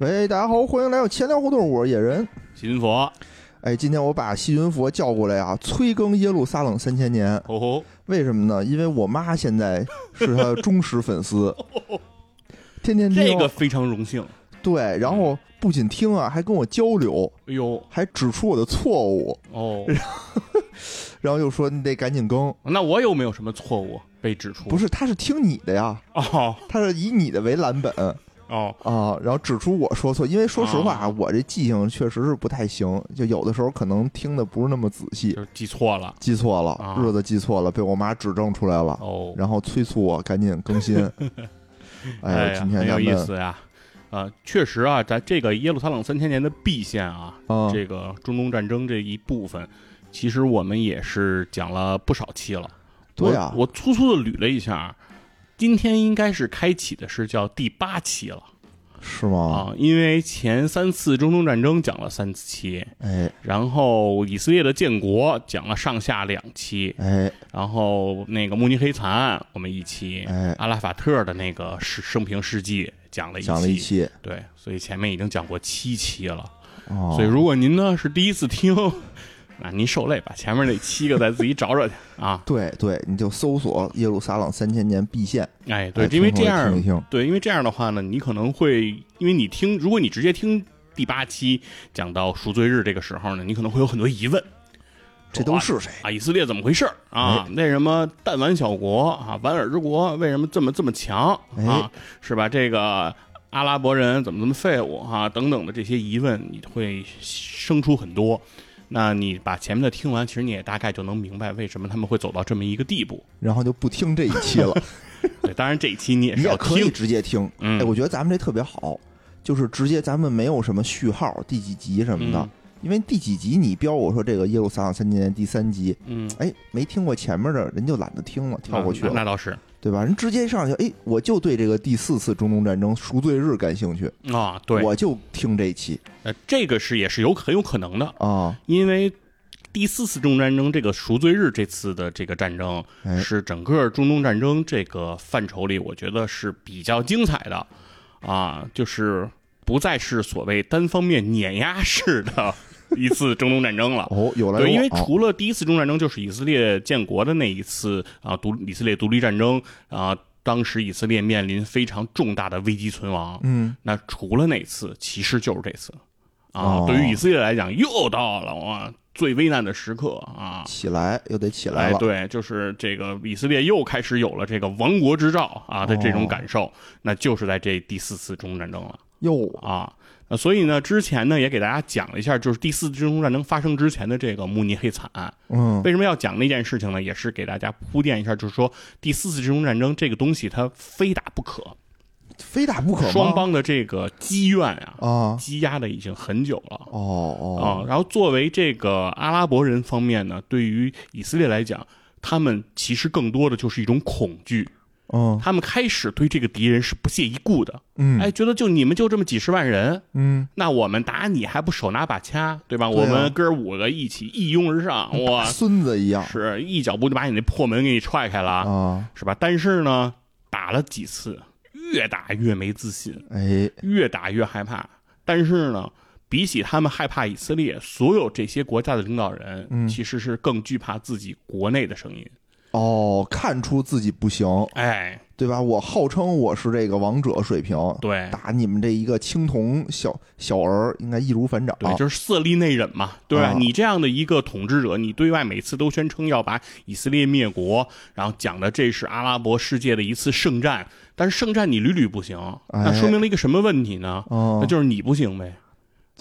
喂，大家好，欢迎来到钱粮胡同，我是野人。西云佛，哎，今天我把西云佛叫过来啊，催更耶路撒冷三千年。哦吼，为什么呢？因为我妈现在是他的忠实粉丝，天天听。这个非常荣幸。对，然后不仅听啊，还跟我交流，哎呦，还指出我的错误，哦，然后又说你得赶紧更。那我有没有什么错误被指出？不是，他是听你的呀，哦他是以你的为蓝本哦，啊，然后指出我说错。因为说实话啊，哦我这记性确实是不太行，就有的时候可能听的不是那么仔细，就是记错了。记错了，啊日子记错了，被我妈指正出来了，哦，然后催促我赶紧更新。哎今天很有意思呀。啊，确实啊，在这个耶路撒冷三千年的 B 线啊，啊，这个中东战争这一部分，其实我们也是讲了不少期了。对啊我我粗粗的捋了一下，今天应该是开启的是叫第八期了。是吗？啊，因为前三次中东战争讲了三期，哎。然后以色列的建国讲了上下两期，哎。然后那个慕尼黑惨案我们一期，哎，阿拉法特的那个生生平事迹讲了一期，讲了一期，对，所以前面已经讲过七期了。哦，所以如果您呢是第一次听，那您受累，把前面那七个再自己找找去啊。对对，你就搜索耶路撒冷三千年必现，哎，对哎，因为这样听听，对，因为这样的话呢，你可能会，因为你听，如果你直接听第八期讲到赎罪日这个时候呢，你可能会有很多疑问。这都是谁？啊，以色列怎么回事儿啊？为什么弹丸小国啊，莞尔之国为什么这么这么强哎啊？是吧？这个阿拉伯人怎么这么废物啊？等等的这些疑问，你会生出很多。那你把前面的听完，其实你也大概就能明白为什么他们会走到这么一个地步。然后就不听这一期了，对，当然这一期你也是要听，直接听。嗯哎，我觉得咱们这特别好，就是直接咱们没有什么序号、第几集什么的，嗯因为第几集你标我说这个耶路撒冷三千年第三集，嗯，哎，没听过前面的人就懒得听了，跳过去了。那 那倒是。对吧？人直接上去，哎，我就对这个第四次中东战争赎罪日感兴趣，啊，对，我就听这期。呃，这个是也是有很有可能的，啊，因为第四次中东战争这个赎罪日这次的这个战争，哎，是整个中东战争这个范畴里，我觉得是比较精彩的，啊，就是不再是所谓单方面碾压式的一次中东战争了。哦，有来有对，因为除了第一次中东战争，就是以色列建国的那一次啊，独以色列独立战争啊，当时以色列面临非常重大的危机存亡。嗯，那除了那次，其实就是这次啊。哦对于以色列来讲，又到了啊最危难的时刻啊。起来又得起来哎，了，对，就是这个以色列又开始有了这个亡国之兆啊的这种感受，那就是在这第四次中东战争了哟，啊。呃所以呢，之前呢也给大家讲了一下，就是第四次中东战争发生之前的这个慕尼黑惨案。嗯，为什么要讲那件事情呢？也是给大家铺垫一下，就是说第四次中东战争这个东西它非打不可，非打不可吗？双方的这个积怨啊，啊，积压的已经很久了。哦啊、哦，然后作为这个阿拉伯人方面呢，对于以色列来讲，他们其实更多的就是一种恐惧，嗯。他们开始对这个敌人是不屑一顾的，嗯，哎，觉得就你们就这么几十万人，嗯，那我们打你还不手拿把掐，对吧？对啊。我们哥五个一起一拥而上，哇，孙子一样。是一脚步就把你那破门给你踹开了，啊，是吧？但是呢，打了几次，越打越没自信，哎，越打越害怕。但是呢，比起他们害怕以色列，所有这些国家的领导人，嗯。其实是更惧怕自己国内的声音。哦，看出自己不行，哎，对吧？我号称我是这个王者水平，对打你们这一个青铜小小儿，应该易如反掌。对，就是色厉内荏嘛，对吧？啊你这样的一个统治者，你对外每次都宣称要把以色列灭国，然后讲的这是阿拉伯世界的一次圣战，但是圣战你屡屡不行，哎那说明了一个什么问题呢？哦那，就是你不行呗，是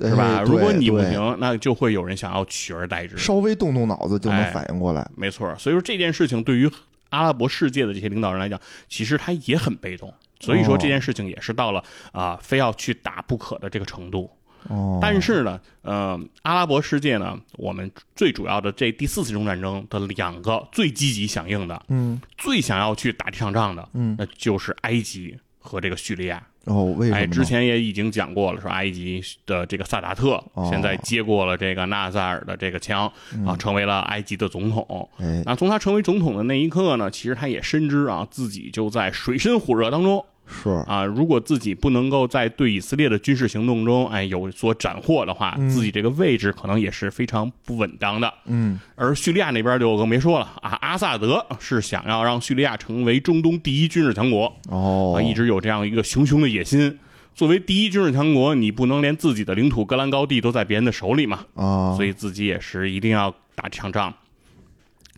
是吧？如果你不，行，那就会有人想要取而代之。稍微动动脑子就能哎反应过来。没错，所以说这件事情对于阿拉伯世界的这些领导人来讲，其实他也很被动。所以说这件事情也是到了啊、非要去打不可的这个程度。哦，但是呢，呃，阿拉伯世界呢，我们最主要的这第四次中东战争的两个最积极响应的、嗯最想要去打这场仗的，嗯，那就是埃及和这个叙利亚。哦，为什么哎，之前也已经讲过了，说埃及的这个萨达特哦现在接过了这个纳赛尔的这个枪啊，成为了埃及的总统。哎，那从他成为总统的那一刻呢，其实他也深知啊，自己就在水深火热当中。是，啊。如果自己不能够在对以色列的军事行动中，哎有所斩获的话，嗯自己这个位置可能也是非常不稳当的。嗯而叙利亚那边就更别说了啊，阿萨德是想要让叙利亚成为中东第一军事强国，哦啊，，一直有这样一个熊熊的野心。作为第一军事强国，你不能连自己的领土戈兰高地都在别人的手里嘛，啊，所以自己也是一定要打这场仗。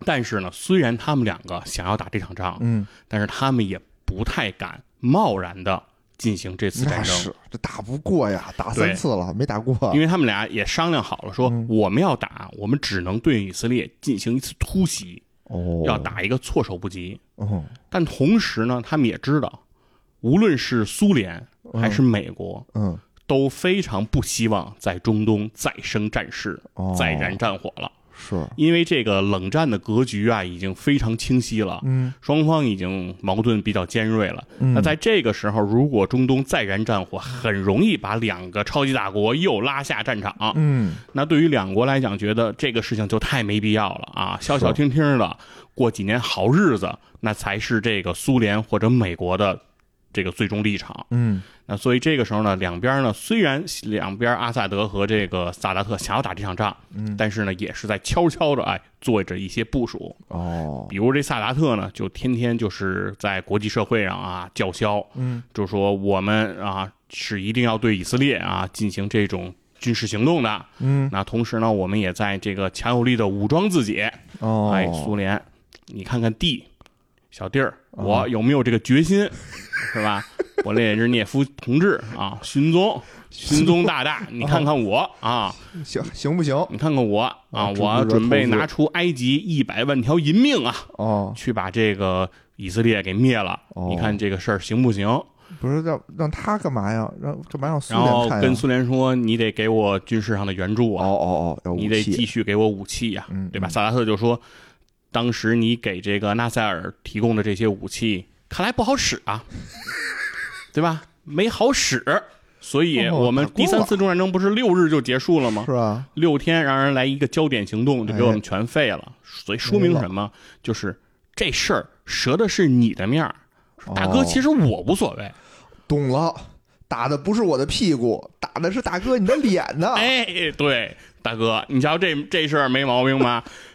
但是呢，虽然他们两个想要打这场仗，嗯，但是他们也不太敢贸然的进行这次战争，是这打不过呀，打三次了没打过，因为他们俩也商量好了，说嗯。我们要打，我们只能对以色列进行一次突袭，哦，要，打一个措手不及。哦但同时呢，他们也知道，无论是苏联还是美国，嗯，都非常不希望在中东再生战事、哦。再燃战火了，是，因为这个冷战的格局啊已经非常清晰了，嗯。双方已经矛盾比较尖锐了。嗯。那在这个时候，如果中东再燃战火，很容易把两个超级大国又拉下战场。嗯。那对于两国来讲，觉得这个事情就太没必要了啊，消消停停的。过几年好日子，那才是这个苏联或者美国的这个最终立场。嗯那所以这个时候呢，两边呢虽然两边阿萨德和这个萨达特想要打这场仗，嗯，但是呢也是在悄悄的哎做着一些部署。哦，比如这萨达特呢，就天天就是在国际社会上啊叫嚣，嗯就说我们啊是一定要对以色列啊进行这种军事行动的。嗯那同时呢，我们也在这个强有力的武装自己。哦，哎，苏联，你看看弟，小弟儿，哦我有没有这个决心，是吧？勃列日涅夫同志啊，寻宗，寻宗大大，你看看我啊，行行不行？你看看我啊，我准备拿出埃及一百万条银命啊，哦，去把这个以色列给灭了。哦你看这个事儿行不行？不是让让他干嘛呀？让干嘛让苏然后？跟苏联说，你得给我军事上的援助哦啊，哦哦，哦你得继续给我武器呀、嗯对吧？嗯萨达特就说，当时你给这个纳赛尔提供的这些武器，看来不好使啊，对吧？没好使，所以哦我们第三次中战争不是六日就结束了吗？是啊？六天让人来一个焦点行动，就给我哎们全废了。所以说明什么？就是这事儿折的是你的面儿。大哥，哦其实我无所谓。懂了，打的不是我的屁股，打的是大哥你的脸呢。哎，对，大哥，你瞧这这事儿没毛病吧？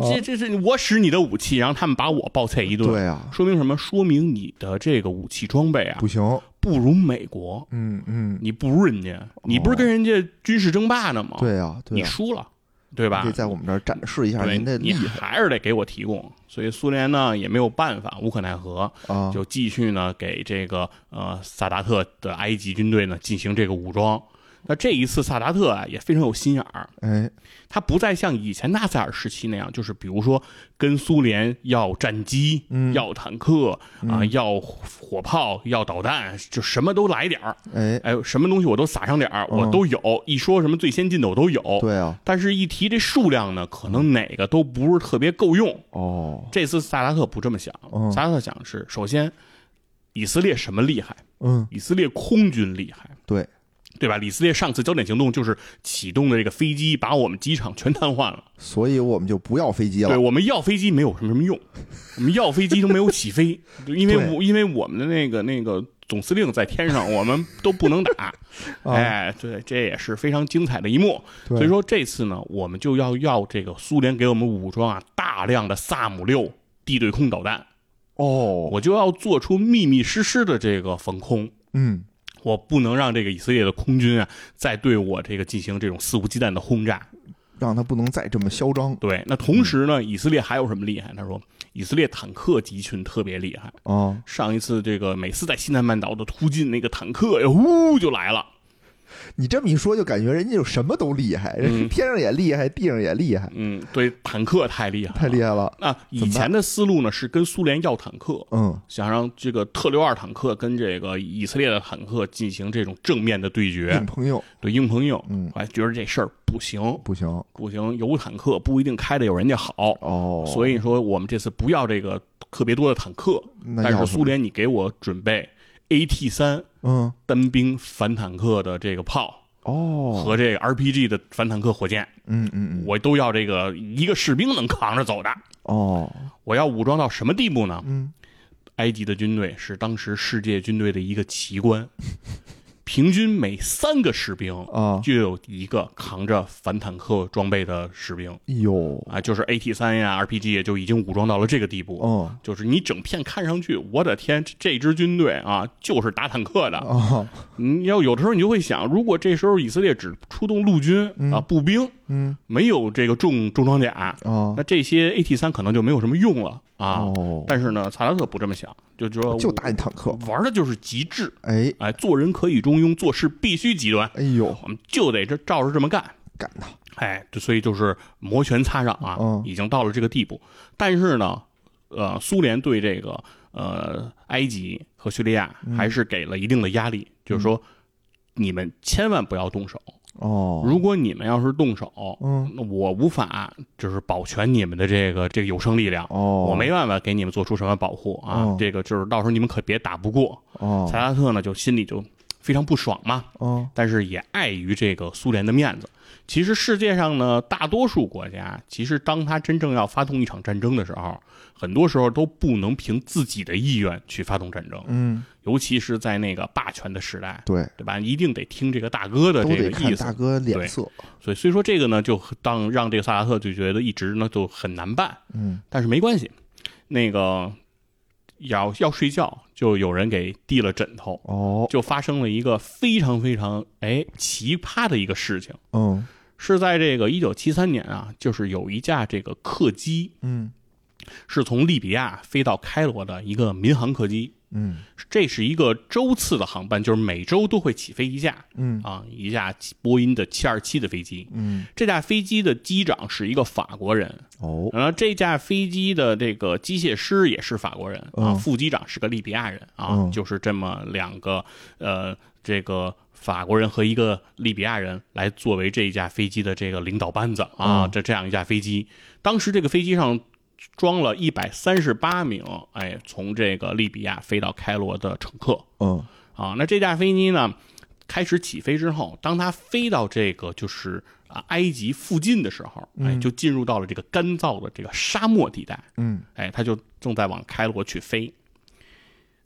嗯这这是我使你的武器，然后他们把我暴揍一顿。对啊，说明什么？说明你的这个武器装备啊不行，不如美国，嗯嗯，你不如人家，你不是跟人家军事争霸呢吗？，对你输了，对吧得？在我们这儿展示一下对，您的你厉害还是得给我提供。所以苏联呢也没有办法，无可奈何，啊！就继续呢给这个呃萨达特的埃及军队呢进行这个武装。那这一次萨达特啊也非常有心眼儿，哎，他不再像以前纳赛尔时期那样，就是比如说跟苏联要战机、嗯要坦克啊、要火炮、要导弹，就什么都来点儿。哎，哎，什么东西我都撒上点儿，我嗯都有。一说什么最先进的我都有，对啊，但是一提这数量呢，可能哪个都不是特别够用。哦，这次萨达特不这么想，嗯萨达特想是首先，以色列什么厉害？嗯，以色列空军厉害，对，对吧？以色列上次焦点行动就是启动的这个飞机，把我们机场全瘫痪了。所以我们就不要飞机了。对我们要飞机没有什么什么用，我们要飞机都没有起飞，因为我因为我们的那个那个总司令在天上，我们都不能打。啊，哎，对，这也是非常精彩的一幕。所以说这次呢，我们就要要这个苏联给我们武装啊大量的萨姆六地对空导弹，哦，我就要做出密密实实的这个防空。嗯，我不能让这个以色列的空军啊，再对我这个进行这种肆无忌惮的轰炸。让他不能再这么嚣张对，那同时呢，以色列还有什么厉害？他说，以色列坦克集群特别厉害。啊！上一次这个每次在西南半岛的突进，那个坦克呀，呼就来了。你这么一说，就感觉人家就什么都厉害，人嗯天上也厉害，地上也厉害，嗯，对，坦克太厉害，太厉害了。那以前的思路呢是跟苏联要坦克，嗯，想让这个特六二坦克跟这个以色列的坦克进行这种正面的对决硬，碰硬对硬碰硬。嗯我还觉得这事儿不行，不行不行，有坦克不一定开的有人家好。哦，所以说，我们这次不要这个特别多的坦克，但是苏联你给我准备 AT 三嗯单兵反坦克的这个炮哦，和这个 RPG 的反坦克火箭，嗯嗯嗯我都要这个一个士兵能扛着走的。哦我要武装到什么地步呢？嗯埃及的军队是当时世界军队的一个奇观，平均每三个士兵啊，就有一个扛着反坦克装备的士兵。哎呦，啊，就是 AT 三呀、RPG 也就已经武装到了这个地步。嗯。就是你整片看上去，我的天，这这支军队啊，就是打坦克的。啊，你要有的时候你就会想，如果这时候以色列只出动陆军啊步兵，嗯。没有这个重重装甲，啊那，这些 AT 三可能就没有什么用了啊。哦，但是呢，萨拉特不这么想，就说就打你坦克，玩的就是极致，哎，哎，做人可以中庸，做事必须极端，哎呦，我们就得这照着这么干。干他，哎，就所以就是摩拳擦掌啊，嗯。已经到了这个地步。但是呢，呃，苏联对这个呃埃及和叙利亚嗯。还是给了一定的压力，就是说你们千万不要动手。哦，如果你们要是动手，嗯，那我无法就是保全你们的这个这个有生力量。哦，我没办法给你们做出什么保护啊！哦这个就是到时候你们可别打不过。哦，萨拉特呢，就心里就非常不爽嘛。哦，但是也碍于这个苏联的面子。其实世界上呢，大多数国家，其实当他真正要发动一场战争的时候，很多时候都不能凭自己的意愿去发动战争，嗯，尤其是在那个霸权的时代，对，对吧？一定得听这个大哥的这个意思。大哥脸色，所以，所以说这个呢，就当让这个萨拉特就觉得一直呢就很难办。嗯，但是没关系，那个要要睡觉，就有人给递了枕头，哦，就发生了一个非常非常哎奇葩的一个事情，嗯是在这个一九七三年啊，就是有一架这个客机嗯。是从利比亚飞到开罗的一个民航客机，嗯。这是一个周次的航班，就是每周都会起飞一架嗯。啊，一架波音的七二七的飞机。嗯，这架飞机的机长是一个法国人，哦，然后这架飞机的这个机械师也是法国人啊，嗯副机长是个利比亚人啊，嗯。就是这么两个呃，这个法国人和一个利比亚人来作为这一架飞机的这个领导班子啊，嗯。这这样一架飞机，当时这个飞机上装了一百三十八名哎从这个利比亚飞到开罗的乘客。嗯。啊，那这架飞机呢？开始起飞之后，当它飞到这个就是啊埃及附近的时候，哎，就进入到了这个干燥的这个沙漠地带，嗯。哎，它就正在往开罗去飞。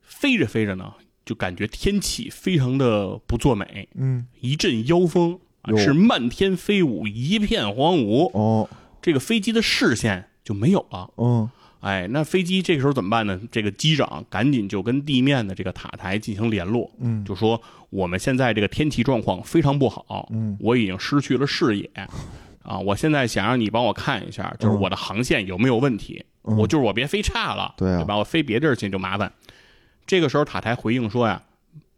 飞着飞着呢，就感觉天气非常的不作美，嗯，一阵妖风，啊是漫天飞舞，一片荒芜，哦，这个飞机的视线就没有了。嗯。哎，那飞机这个时候怎么办呢？这个机长赶紧就跟地面的这个塔台进行联络，嗯。就说我们现在这个天气状况非常不好，嗯。我已经失去了视野，啊，我现在想让你帮我看一下，就是我的航线有没有问题，嗯。我就是我别飞差了，对啊。吧？我飞别地儿去就麻烦。这个时候塔台回应说呀，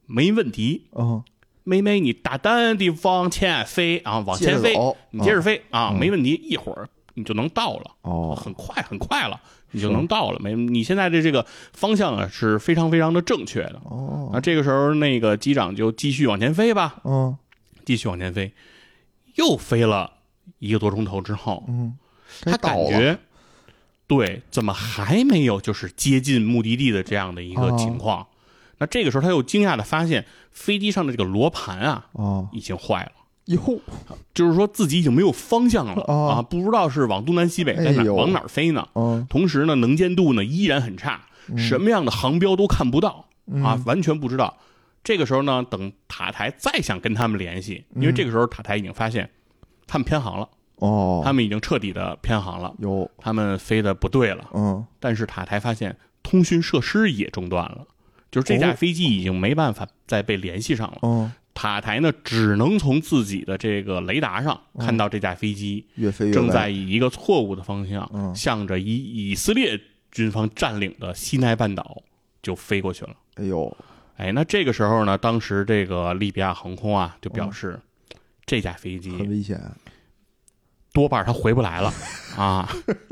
没问题，嗯，妹妹你大胆地往前飞啊，往前飞你接着飞啊，嗯。没问题，一会儿你就能到了。哦，很快很快了，你就能到了。没，你现在的这个方向啊是非常非常的正确的。哦，那这个时候，那个机长就继续往前飞吧，嗯。继续往前飞，又飞了一个多钟头之后，嗯，他，感觉对，怎么还没有就是接近目的地的这样的一个情况？那这个时候，他又惊讶的发现飞机上的这个罗盘啊哦，已经坏了。哟，就是说自己已经没有方向了哦啊，不知道是往东南西北在哪哎往哪儿飞呢？嗯同时呢，能见度呢依然很差，什么样的航标都看不到、啊，完全不知道。这个时候呢，等塔台再想跟他们联系，因为这个时候塔台已经发现他们偏航了，哦，他们已经彻底的偏航了，有，他们飞的不对了。嗯。但是塔台发现通讯设施也中断了，就是这架哦飞机已经没办法再被联系上了。嗯，塔台呢，只能从自己的这个雷达上看到这架飞机越飞越正在以一个错误的方向，嗯。向着以以色列军方占领的西奈半岛就飞过去了。哎呦，哎，那这个时候呢，当时这个利比亚航空啊就表示，这架飞机很机危险，多半他回不来了 啊，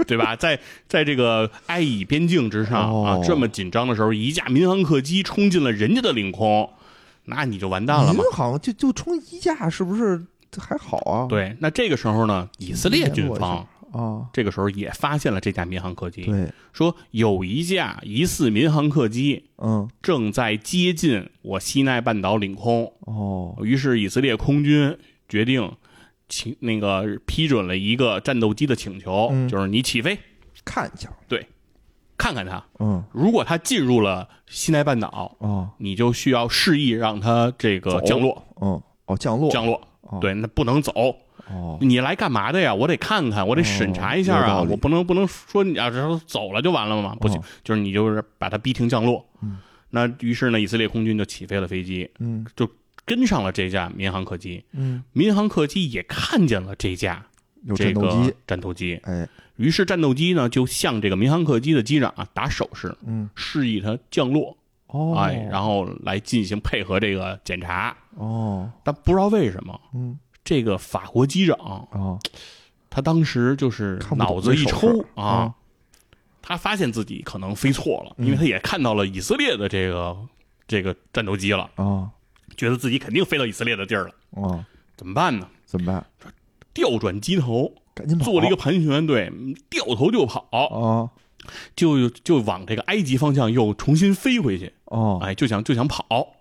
对吧？在在这个埃以边境之上啊哦，这么紧张的时候，一架民航客机冲进了人家的领空，那你就完蛋了嘛民。航就就冲一架，是不是还好啊？，对，那这个时候呢，以色列军方啊，这个时候也发现了这架民航客机，对，说有一架疑似民航客机嗯，正在接近我西奈半岛领空，哦，于是以色列空军决定请那个批准了一个战斗机的请求，嗯就是你起飞。看一下，对看看他。嗯如果他进入了西奈半岛，哦你就需要示意让他这个降落，嗯哦降落降落。哦对，那不能走。哦你来干嘛的呀？我得看看，我得审查一下啊！我不能不能说你啊，这走了就完了嘛？不行，哦就是你就是把他逼停降落。嗯那于是呢，以色列空军就起飞了飞机，嗯跟上了这架民航客机。嗯。民航客机也看见了这架有这个战斗机。哎。于是战斗机呢就向这个民航客机的机长啊打手势，嗯。示意他降落，哦。哎，然后来进行配合这个检查。哦。但不知道为什么，嗯。这个法国机长哦。他当时就是脑子一抽势。啊，他发现自己可能飞错了，嗯。因为他也看到了以色列的这个这个战斗机了，啊觉得自己肯定飞到以色列的地儿了，哦怎么办呢？怎么办？调转机头，赶紧跑做了一个盘旋，对，掉头就跑，哦就就往这个埃及方向又重新飞回去，哦哎，就想就想跑。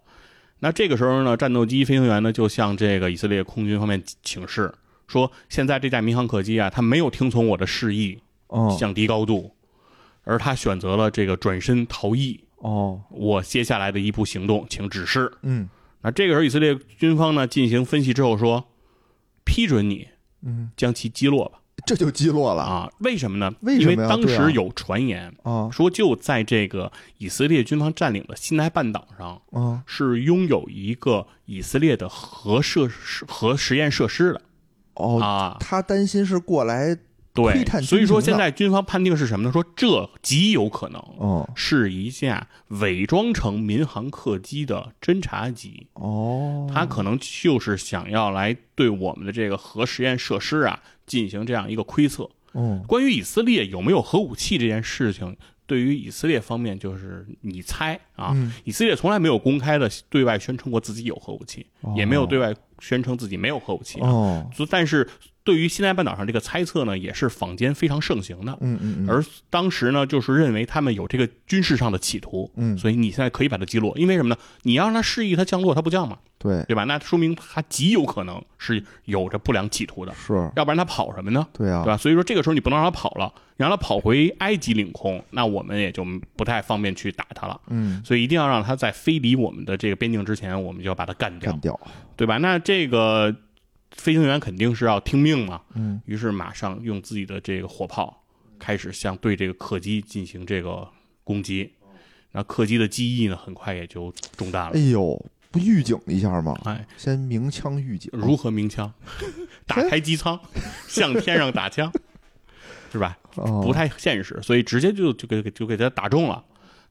那这个时候呢，战斗机飞行员呢就向这个以色列空军方面请示说，现在这架民航客机啊，它没有听从我的示意哦降低高度，而他选择了这个转身逃逸。哦我接下来的一步行动，请指示。嗯那这个时候，以色列军方呢进行分析之后说，批准你嗯，将其击落吧。这就击落了。啊，为什么呢？为什么因为当时有传言啊。说，就在这个以色列军方占领的西奈半岛上，啊。是拥有一个以色列的核设施、核实验设施的。哦，啊。他担心是过来对，所以说现在军方判定是什么呢？说这极有可能哦是一架伪装成民航客机的侦察机，哦，他可能就是想要来对我们的这个核实验设施啊进行这样一个窥测。哦关于以色列有没有核武器这件事情，对于以色列方面就是你猜啊，嗯以色列从来没有公开的对外宣称过自己有核武器，也没有对外宣称自己没有核武器啊。哦所但是对于西奈半岛上这个猜测呢，也是坊间非常盛行的。嗯嗯嗯而当时呢，就是认为他们有这个军事上的企图，嗯所以你现在可以把它击落，因为什么呢？你要让他示意他降落，他不降嘛，对对吧？那说明他极有可能是有着不良企图的，是要不然他跑什么呢？对啊对吧？所以说这个时候你不能让他跑了，你让他跑回埃及领空，那我们也就不太方便去打他了。嗯所以一定要让他在飞离我们的这个边境之前，我们就要把他干掉干，掉对吧？那这个飞行员肯定是要听命嘛，嗯于是马上用自己的这个火炮开始向对这个客机进行这个攻击。那客机的机翼呢，很快也就中弹了。哎呦不预警一下吗？哎，先鸣枪预警如何鸣枪？打开机舱，向天上打枪，是吧？哦不太现实，所以直接就就给就给他打中了。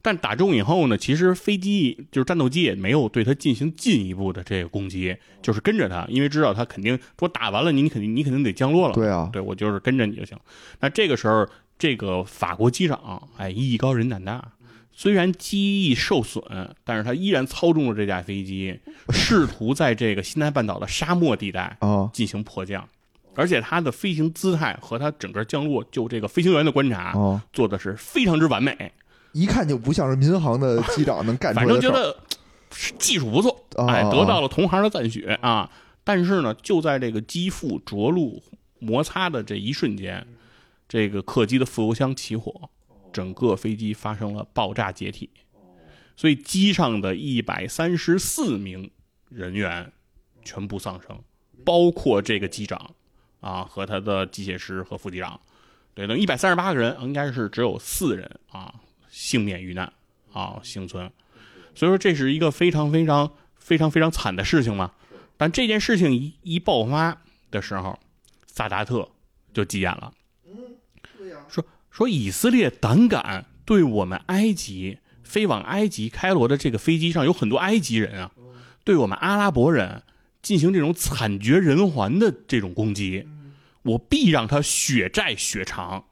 但打中以后呢，其实飞机就是战斗机也没有对它进行进一步的这个攻击，就是跟着它，因为知道它肯定说打完了你，你肯定你肯定得降落了。对啊对我就是跟着你就行。那这个时候，这个法国机长哎艺高人胆大，虽然机翼受损，但是他依然操纵了这架飞机，试图在这个西南半岛的沙漠地带啊进行迫降。而且他的飞行姿态和他整个降落，就这个飞行员的观察，哦，做的是非常之完美，一看就不像是民航的机长能干出反来的事儿。正觉得技术不错，啊哎，啊得到了同行的赞许啊。但是呢，就在这个机腹着陆摩擦的这一瞬间，这个客机的副油箱起火，整个飞机发生了爆炸解体，所以机上的一百三十四名人员全部丧生，包括这个机长啊和他的机械师和副机长，对，等一百三十八个人，应该是只有四人啊幸免于难啊幸存，所以说这是一个非常非常非常非常惨的事情嘛。但这件事情一一爆发的时候，萨达特就急眼了，说说以色列胆敢对我们埃及飞往埃及开罗的这个飞机上有很多埃及人啊，对我们阿拉伯人进行这种惨绝人寰的这种攻击，我必让他血债血偿，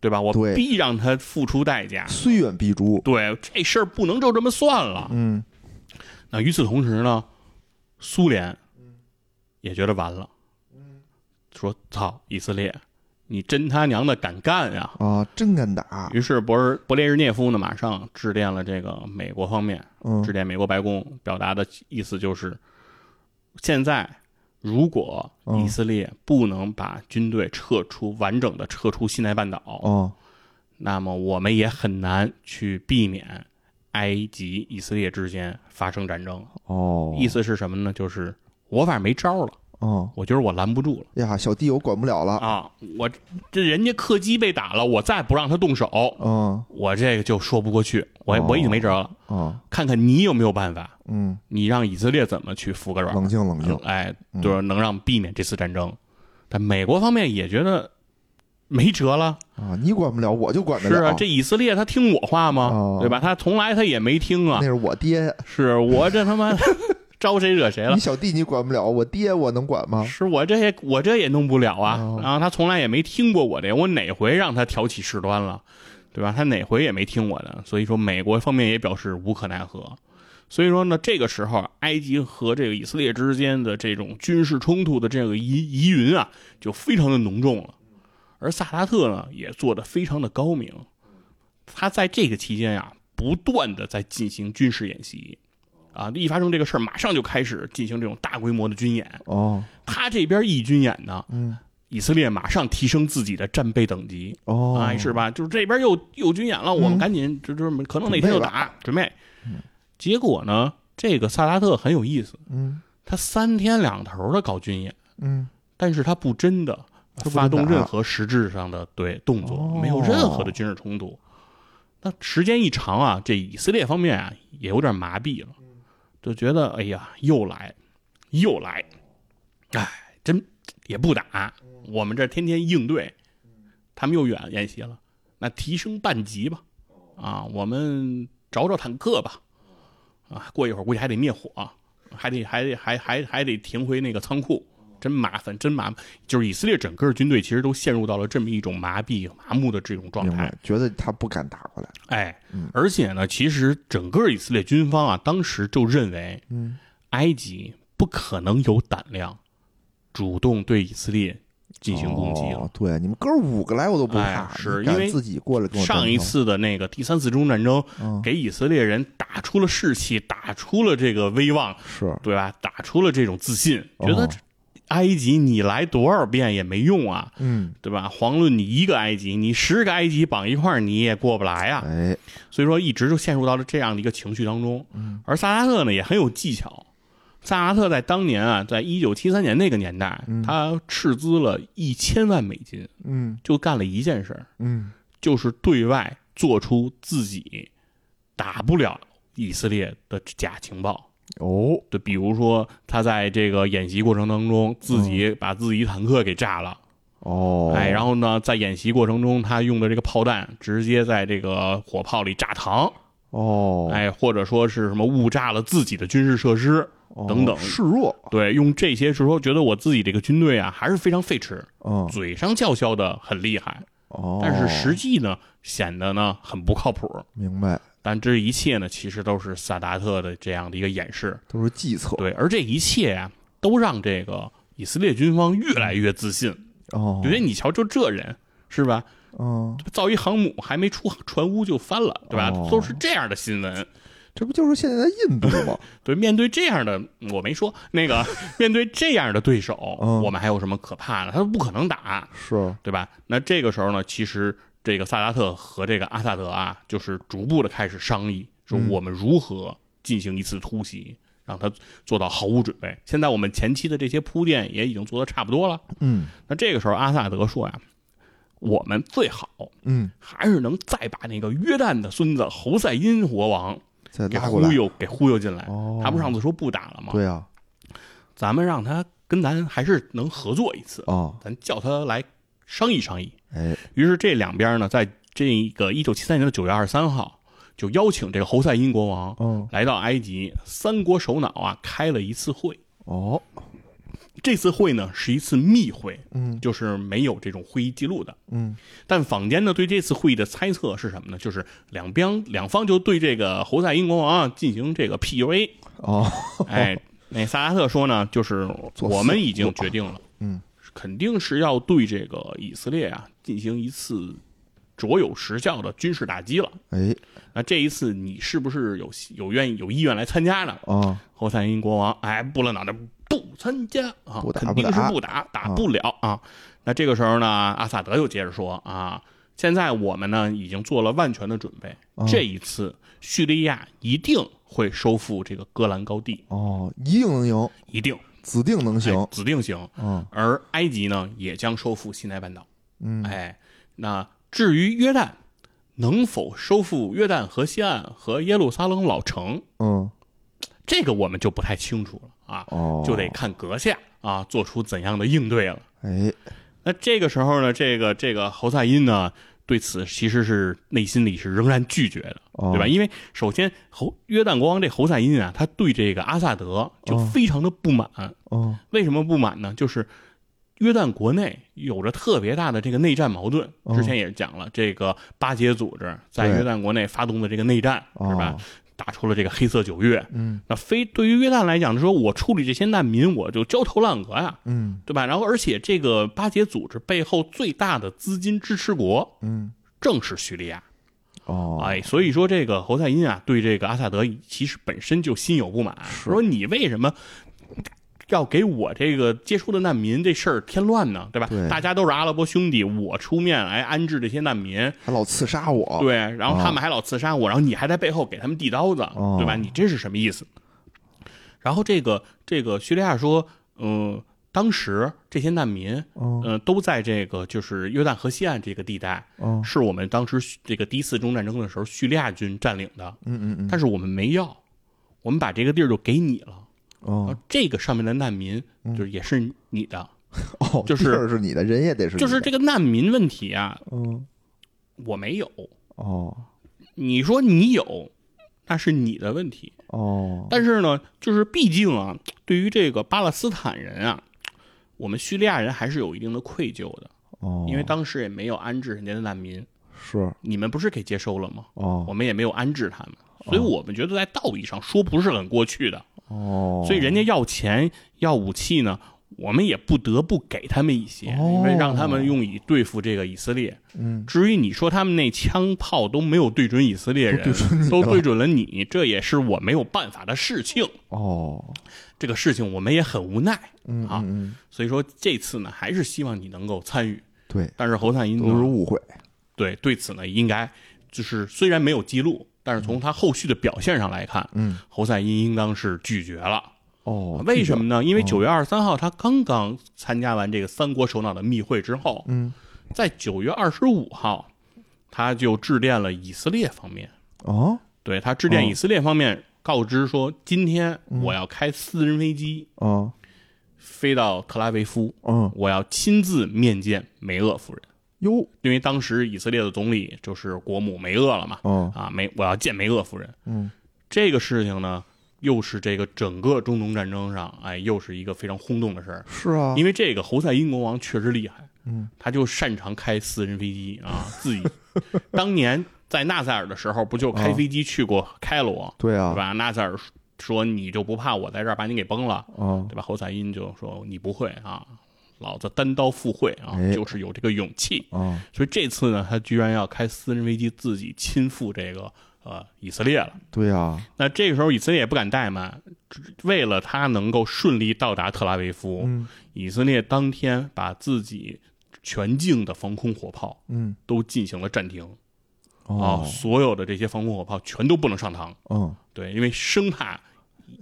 对吧？我必让他付出代价。虽远必诛。对，这事儿不能就这么算了。嗯那与此同时呢，苏联也觉得完了，说：“操，以色列，你真他娘的敢干呀！”啊，真敢打。于是博尔勃列日涅夫呢，马上致电了这个美国方面，嗯致电美国白宫，表达的意思就是，现在如果嗯以色列不能把军队撤出完整的撤出西奈半岛，哦那么我们也很难去避免埃及、以色列之间发生战争。哦，意思是什么呢？就是我反正没招了，哦我觉得我拦不住了呀，小弟我管不了了，啊！我这人家客机被打了，我再不让他动手，嗯我这个就说不过去，我哦我已经没辙了。啊看看你有没有办法，嗯，你让以色列怎么去服个软？冷静冷静，哎，嗯就是能让避免这次战争。但美国方面也觉得没辙了，啊，你管不了，我就管得了。是啊，这以色列他听我话吗？哦对吧？他从来他也没听啊那，是我爹，是我这他妈 招谁惹谁了你？小弟你管不了，我爹我能管吗？是我这也我这也弄不了啊。哦然后他从来也没听过我的，我哪回让他挑起事端了，对吧？他哪回也没听我的，所以说美国方面也表示无可奈何。所以说呢，这个时候埃及和这个以色列之间的这种军事冲突的这个疑疑云啊，就非常的浓重了。而萨达特呢，也做得非常的高明，他在这个期间呀、不断的在进行军事演习，啊，一发生这个事儿，马上就开始进行这种大规模的军演。哦他这边一军演呢，嗯以色列马上提升自己的战备等级，哦，啊，是吧？就是这边又又军演了，我们赶紧这这可能哪天就打，准备。结果呢，这个萨达特很有意思，嗯他三天两头的搞军演，嗯但是他不真的发动任何实质上的对动作，哦没有任何的军事冲突。那时间一长啊，这以色列方面啊也有点麻痹了，就觉得哎呀，又来，又来，哎，真也不打，我们这天天应对，他们又远演习了，那提升半级吧，啊，我们找找坦克吧，啊，过一会儿估计还得灭火，还得还得还还还得停回那个仓库，真麻烦，真麻烦。就是以色列整个军队其实都陷入到了这么一种麻痹、麻木的这种状态。，觉得他不敢打过来。哎嗯，而且呢，其实整个以色列军方啊，当时就认为嗯埃及不可能有胆量主动对以色列进行攻击了。哦对，你们哥五个来我都不怕，哎是因为自己过来上一，次的那个第三次中东战争，嗯给以色列人打出了士气，打出了这个威望，是对吧？打出了这种自信，觉得哦埃及你来多少遍也没用啊，嗯对吧？遑论你一个埃及，你十个埃及绑一块儿你也过不来啊。哎所以说一直就陷入到了这样的一个情绪当中。嗯而萨达特呢也很有技巧。萨达特在当年啊，在一九七三年那个年代，嗯他斥资了一千万美金，嗯就干了一件事儿，嗯就是对外做出自己打不了以色列的假情报。哦对比如说他在这个演习过程当中，自己把自己坦克给炸了，哦，哎，然后呢，在演习过程中，他用的这个炮弹直接在这个火炮里炸膛，哦哎，或者说是什么误炸了自己的军事设施，哦等等示弱，对，用这些是说觉得我自己这个军队啊还是非常费齿，嗯嘴上叫嚣的很厉害，哦，但是实际呢显得呢很不靠谱。明白但这一切呢，其实都是萨达特的这样的一个演示。都是计策，对，而这一切呀、都让这个以色列军方越来越自信，哦，觉得你瞧，就这人是吧？嗯，造一航母还没出船坞就翻了，对吧？哦都是这样的新闻。这不就是现在的印度吗？对，面对这样的，我没说那个，面对这样的对手，嗯我们还有什么可怕的？他不可能打，是，对吧？那这个时候呢，其实这个萨达特和这个阿萨德啊，就是逐步的开始商议，说嗯我们如何进行一次突袭，让他做到毫无准备。现在我们前期的这些铺垫也已经做的差不多了。嗯那这个时候，阿萨德说呀，我们最好嗯，还是能再把那个约旦的孙子侯赛因国王给忽，悠给忽悠进来。哦他不上次说不打了吗？对啊，咱们让他跟咱还是能合作一次，哦，咱叫他来商议商议。哎，于是这两边呢，在这个一九七三年的九月二十三号，就邀请这个侯赛因国王嗯，来到埃及，三国首脑啊开了一次会。哦，这次会呢是一次密会，嗯就是没有这种会议记录的。嗯，但坊间呢对这次会议的猜测是什么呢？就是两边两方就对这个侯赛因国王啊进行这个 PUA。哦，哎，那萨达特说呢，就是我们已经决定了，嗯，肯定是要对这个以色列啊进行一次卓有实效的军事打击了。哎，那这一次你是不是有有愿意有意愿来参加呢？啊，侯赛因国王哎不了脑袋不参加啊，不打肯定是不打。打，不了啊。那这个时候呢，阿萨德又接着说啊，现在我们呢已经做了万全的准备，哦。这一次叙利亚一定会收复这个戈兰高地，哦，一定能赢，一定指定能行哎，指定行。嗯而埃及呢也将收复西奈半岛。嗯哎，那至于约旦能否收复约旦河西岸和耶路撒冷老城，嗯这个我们就不太清楚了啊，哦，就得看阁下啊做出怎样的应对了。哎那这个时候呢，这个这个侯赛因呢，对此其实是内心里是仍然拒绝的，哦对吧？因为首先侯约旦国王这侯赛因啊，他对这个阿萨德就哦非常的不满。哦为什么不满呢？就是约旦国内有着特别大的这个内战矛盾，哦之前也讲了，这个巴结组织在约旦国内发动的这个内战，是吧哦？打出了这个黑色九月。嗯那非对于约旦来讲，就说我处理这些难民，我就焦头烂额呀，嗯对吧？然后而且这个巴结组织背后最大的资金支持国嗯正是叙利亚，哦哎，所以说这个侯赛因啊，对这个阿萨德其实本身就心有不满，说你为什么要给我这个接触的难民这事儿添乱呢？对吧？对大家都是阿拉伯兄弟，我出面来安置这些难民，还老刺杀我，对，然后他们还老刺杀我，然后你还在背后给他们递刀子，哦对吧？你这是什么意思？然后这个这个叙利亚说，嗯、当时这些难民，嗯呃，都在这个就是约旦河西岸这个地带，嗯是我们当时这个第一次中战争的时候叙利亚军占领的，嗯嗯嗯但是我们没要，我们把这个地儿就给你了。哦。这个上面的难民就是也是你的，哦，就是是你的，人也得是就是这个难民问题啊，嗯。我没有，哦。你说你有，那是你的问题。哦。但是呢，就是毕竟啊，对于这个巴勒斯坦人啊，我们叙利亚人还是有一定的愧疚的，哦，因为当时也没有安置人家的难民，是。你们不是给接收了吗？哦。我们也没有安置他们，所以我们觉得在道义上说不是很过去的。哦，所以人家要钱要武器呢，我们也不得不给他们一些，哦。因为让他们用以对付这个以色列。嗯。至于你说他们那枪炮都没有对准以色列人，都对准了都对准了你，这也是我没有办法的事情。哦。这个事情我们也很无奈，嗯啊。所以说这次呢，还是希望你能够参与。对，但是侯赛因，都是误会，对对此呢，应该就是虽然没有记录，但是从他后续的表现上来看，嗯。侯赛因应当是拒绝了。哦，为什么呢？因为哦九月二十三号他刚刚参加完这个三国首脑的密会之后，嗯。在九月二十五号，他就致电了以色列方面，哦。对他致电哦。以色列方面，告知说今天我要开私人飞机哦。飞到特拉维夫，嗯。我要亲自面见梅厄夫人，哟。因为当时以色列的总理就是国母梅厄了嘛，哦。啊梅我要见梅厄夫人，嗯。这个事情呢，又是这个整个中东战争上，哎，又是一个非常轰动的事儿。是啊，因为这个侯赛因国王确实厉害，嗯，他就擅长开私人飞机啊，自己。当年在纳赛尔的时候，不就开飞机去过开罗，对啊。对吧？纳赛尔说你就不怕我在这儿把你给崩了，哦。对吧？侯赛因就说你不会啊，老子单刀赴会啊，哎就是有这个勇气。哦所以这次呢，他居然要开私人飞机自己亲赴这个呃以色列了。对啊那这个时候以色列也不敢怠慢，只为了他能够顺利到达特拉维夫，嗯以色列当天把自己全境的防空火炮嗯都进行了暂停啊、哦所有的这些防空火炮全都不能上膛，嗯对，因为生怕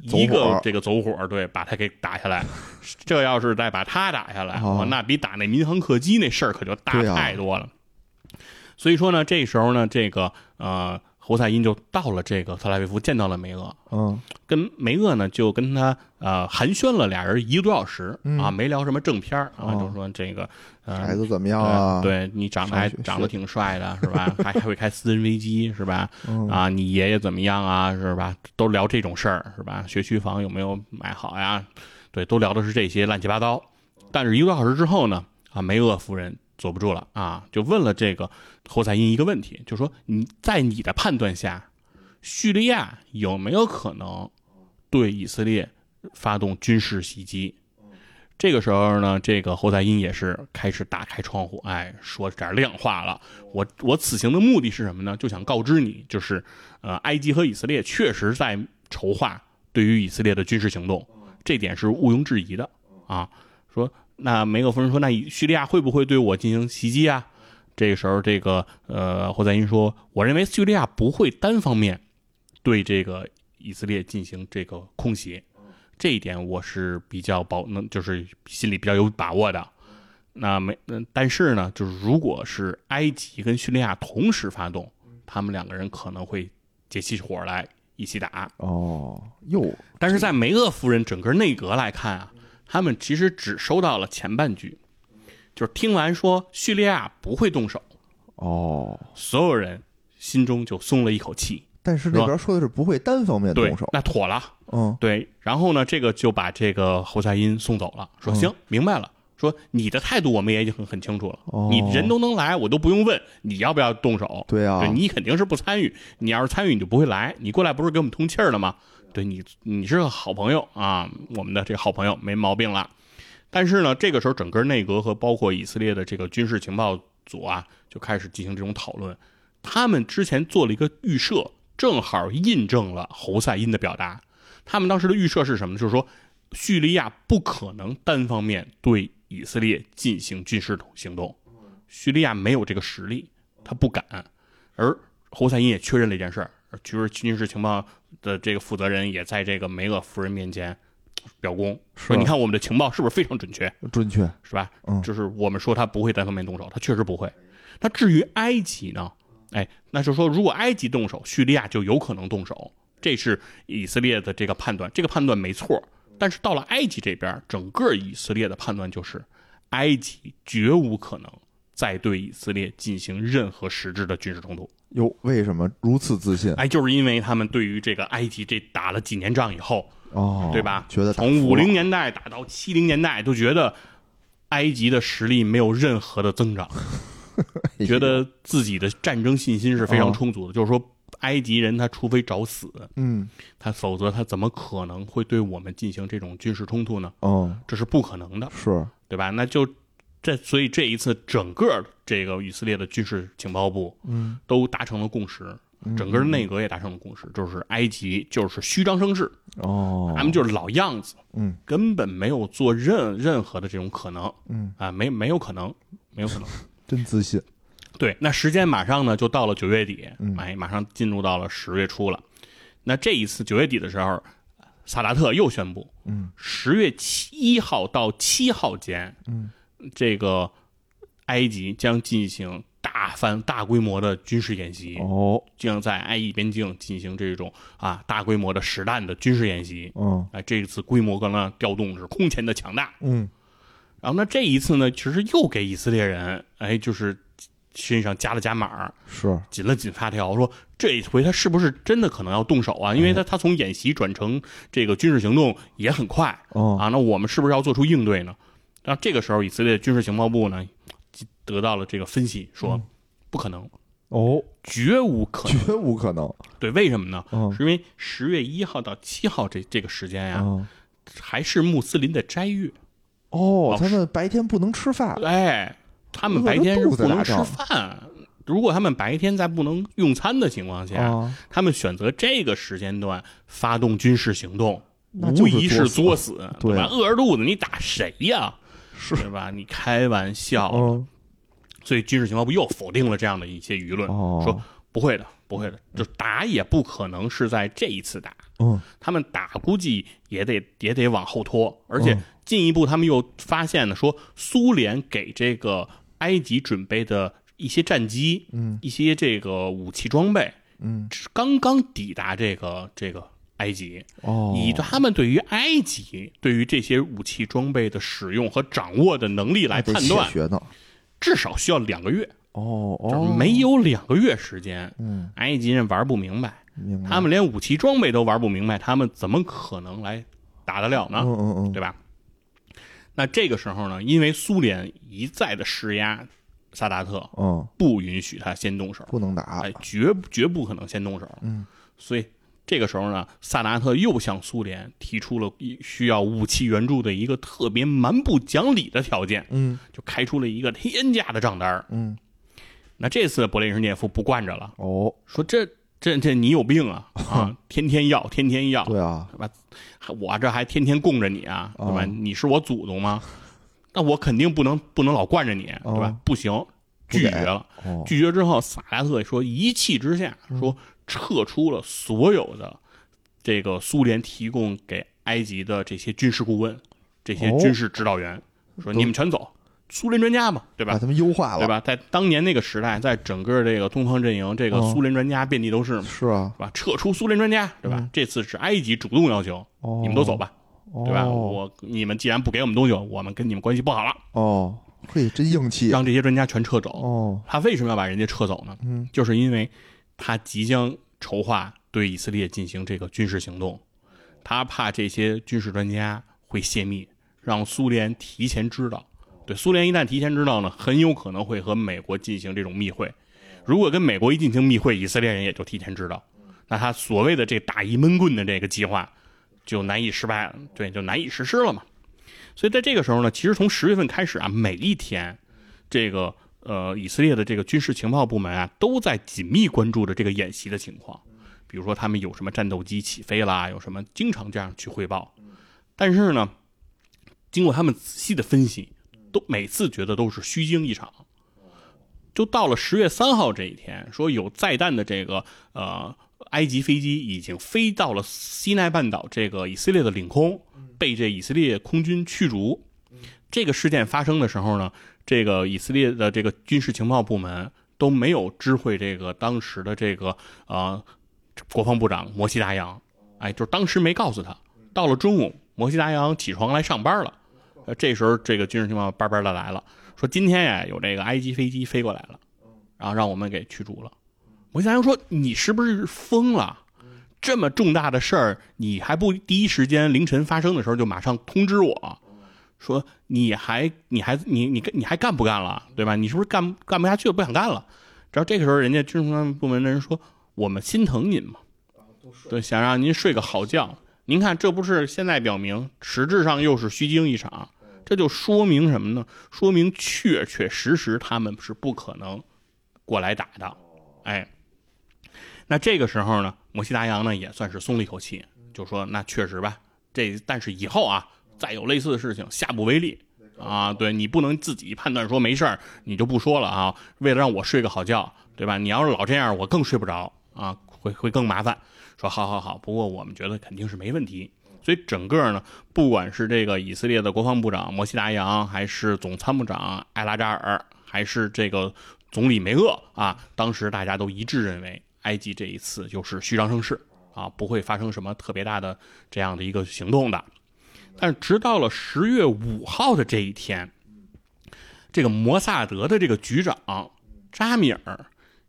一个这个走火，对，把他给打下来。这要是再把他打下来，那比打那民航客机那事儿可就大太多了。所以说呢，这时候呢，这个呃，侯赛因就到了这个特拉维夫，见到了梅厄，嗯跟梅厄呢就跟他呃寒暄了俩人一个多小时、嗯啊，没聊什么正片儿啊，哦就说这个呃孩子怎么样啊？对对你长得还长得挺帅的是吧？还还会开私人飞机是吧？嗯啊，你爷爷怎么样啊是吧？都聊这种事儿是吧？学区房有没有买好呀？对，都聊的是这些乱七八糟。但是一个多小时之后呢，啊，梅厄夫人坐不住了啊，就问了这个侯赛因一个问题，就说你在你的判断下，叙利亚有没有可能对以色列发动军事袭击？这个时候呢，这个侯赛因也是开始打开窗户，哎，说点亮话了。我我此行的目的是什么呢？就想告知你，就是呃，埃及和以色列确实在筹划对于以色列的军事行动，这点是毋庸置疑的啊。说那梅厄夫人说，那叙利亚会不会对我进行袭击啊？这个时候，这个呃，霍赛因说：“我认为叙利亚不会单方面对这个以色列进行这个空袭，这一点我是比较保能，就是心里比较有把握的。那没，嗯，但是呢，就是如果是埃及跟叙利亚同时发动，他们两个人可能会结起火来一起打。哦，哟，但是在梅厄夫人整个内阁来看啊，他们其实只收到了前半句，就是听完说叙利亚不会动手，哦，所有人心中就松了一口气。但是那边说的是不会单方面对动手，，那妥了。嗯，对，然后呢，这个就把这个侯赛因送走了，说嗯行，明白了。说你的态度我们也已经很很清楚了，哦你人都能来，我都不用问你要不要动手。对啊，你肯定是不参与，你要是参与你就不会来，你过来不是给我们通气儿的吗？对你，你是个好朋友啊，我们的这个好朋友没毛病了。但是呢，这个时候整个内阁和包括以色列的这个军事情报组啊，就开始进行这种讨论。他们之前做了一个预设，正好印证了侯赛因的表达。他们当时的预设是什么？就是说，叙利亚不可能单方面对以色列进行军事行动，叙利亚没有这个实力，他不敢。而侯赛因也确认了一件事儿，而就是军事情报的这个负责人也在这个梅厄夫人面前表功，说：“你看我们的情报是不是非常准确？准确，是吧？嗯就是我们说他不会单方面动手，他确实不会。那至于埃及呢？哎，那就是说，如果埃及动手，叙利亚就有可能动手，这是以色列的这个判断，这个判断没错。但是到了埃及这边，整个以色列的判断就是，埃及绝无可能再对以色列进行任何实质的军事冲突。哟，为什么如此自信？哎，就是因为他们对于这个埃及这打了几年仗以后，哦，对吧？觉得从五零年代打到七零年代，都觉得埃及的实力没有任何的增长，觉得自己的战争信心是非常哦充足的。就是说，埃及人他除非找死，嗯他否则他怎么可能会对我们进行这种军事冲突呢？嗯这是不可能的，是对吧？那就这，所以这一次整个这个以色列的军事情报部嗯都达成了共识。整个内阁也达成了共识，就是埃及就是虚张声势，哦，他们就是老样子，嗯根本没有做任任何的这种可能嗯，啊，没没有可能，没有可能。真自信，对，那时间马上呢就到了九月底，嗯哎，马上进入到了十月初了。那这一次九月底的时候，萨达特又宣布，嗯十月七一号到七号间，嗯，这个埃及将进行大范大规模的军事演习，哦，将在埃以边境进行这种啊大规模的实弹的军事演习。嗯哎，这次规模跟呢调动是空前的强大。嗯然后呢，这一次呢，其实又给以色列人，哎，就是身上加了加码，是，紧了紧发条，说这一回他是不是真的可能要动手啊？因为他他从演习转成这个军事行动也很快哦啊，那我们是不是要做出应对呢？那这个时候，以色列军事情报部呢得到了这个分析，说不可能，哦，绝无可能。绝无可能，对，为什么呢？嗯是因为十月一号到七号这这个时间呀，嗯还是穆斯林的斋月。哦，他们白天不能吃饭，哎，他们白天是不能吃饭。如果他们白天在不能用餐的情况下，啊，他们选择这个时间段发动军事行动，那无疑是作作死死，对吧？饿着肚子你打谁呀？是。对吧？你开玩笑。嗯。所以军事情报部又否定了这样的一些舆论，哦，说不会的，不会的，就打也不可能是在这一次打，嗯。他们打估计也得也得往后拖，而且嗯。进一步他们又发现呢，说苏联给这个埃及准备的一些战机、嗯。一些这个武器装备，嗯。刚刚抵达这个这个埃及，哦，以他们对于埃及对于这些武器装备的使用和掌握的能力来判断，至少需要两个月，哦就是哦，没有两个月时间，嗯，埃及人玩不明白。明白，他们连武器装备都玩不明白，他们怎么可能来打得了呢？嗯嗯嗯，对吧？那这个时候呢，因为苏联一再的施压萨达特，嗯，不允许他先动手，不能打哎，，绝绝不可能先动手。嗯，所以这个时候呢，萨达特又向苏联提出了需要武器援助的一个特别蛮不讲理的条件，嗯就开出了一个天价的账单儿嗯，那这次勃列日涅夫不惯着了，哦，说这这这你有病啊 啊！天天要，天天要，对啊，对吧？我这还天天供着你啊，对吧？哦你是我祖宗吗？那我肯定不能不能老惯着你，对吧？哦不行，拒绝了。哦，拒绝之后，萨达特说一气之下说撤出了所有的这个苏联提供给埃及的这些军事顾问、这些哦军事指导员，说你们全走，苏联专家嘛，对吧？把他们优化了，对？吧？在当年那个时代，在整个这个东方阵营，这个哦苏联专家遍地都是嘛，是啊，是吧？撤出苏联专家，对吧？这次是埃及主动要求，哦，你们都走吧，对吧？哦我你们既然不给我们东西，我们跟你们关系不好了，哦，嘿，真硬气，让这些专家全撤走。哦，他为什么要把人家撤走呢？嗯，就是因为他即将筹划对以色列进行这个军事行动，他怕这些军事专家会泄密，让苏联提前知道。对，苏联一旦提前知道呢，很有可能会和美国进行这种密会。如果跟美国一进行密会，以色列人也就提前知道，那他所谓的这打一闷棍的这个计划就难以失败了，对，就难以实施了嘛。所以在这个时候呢，其实从十月份开始啊，每一天，这个呃以色列的这个军事情报部门啊，都在紧密关注着这个演习的情况。比如说他们有什么战斗机起飞啦，有什么经常这样去汇报。但是呢，经过他们仔细的分析，都每次觉得都是虚惊一场。就到了十月三号这一天，说有载弹的这个呃埃及飞机已经飞到了西奈半岛这个以色列的领空，被这以色列空军驱逐。这个事件发生的时候呢，这个以色列的这个军事情报部门都没有知会这个当时的这个呃国防部长摩西达扬，哎，就是当时没告诉他。到了中午，摩西达扬起床来上班了，这时候这个军事情报叭叭的来了，说今天呀有这个埃及飞机飞过来了，然后让我们给驱逐了。摩西达扬说：“你是不是疯了？这么重大的事儿，你还不第一时间凌晨发生的时候就马上通知我？”说你还你还你你你还干不干了，对吧？你是不是干干不下去了，不想干了？然后这个时候，人家军事部门的人说：“我们心疼您嘛，对，想让您睡个好觉。您看，这不是现在表明，实质上又是虚惊一场。这就说明什么呢？说明确确实实他们是不可能过来打的。哎，那这个时候呢，摩西达扬呢也算是松了一口气，就说：那确实吧，这但是以后啊。”再有类似的事情，下不为例啊！对你不能自己判断说没事儿，你就不说了啊。为了让我睡个好觉，对吧？你要是老这样，我更睡不着啊，会会更麻烦。说好好好，不过我们觉得肯定是没问题。所以整个呢，不管是这个以色列的国防部长摩西达扬，还是总参谋长艾拉扎尔，还是这个总理梅厄啊，当时大家都一致认为，埃及这一次就是虚张声势啊，不会发生什么特别大的这样的一个行动的。但是，直到了十月五号的这一天，这个摩萨德的这个局长扎米尔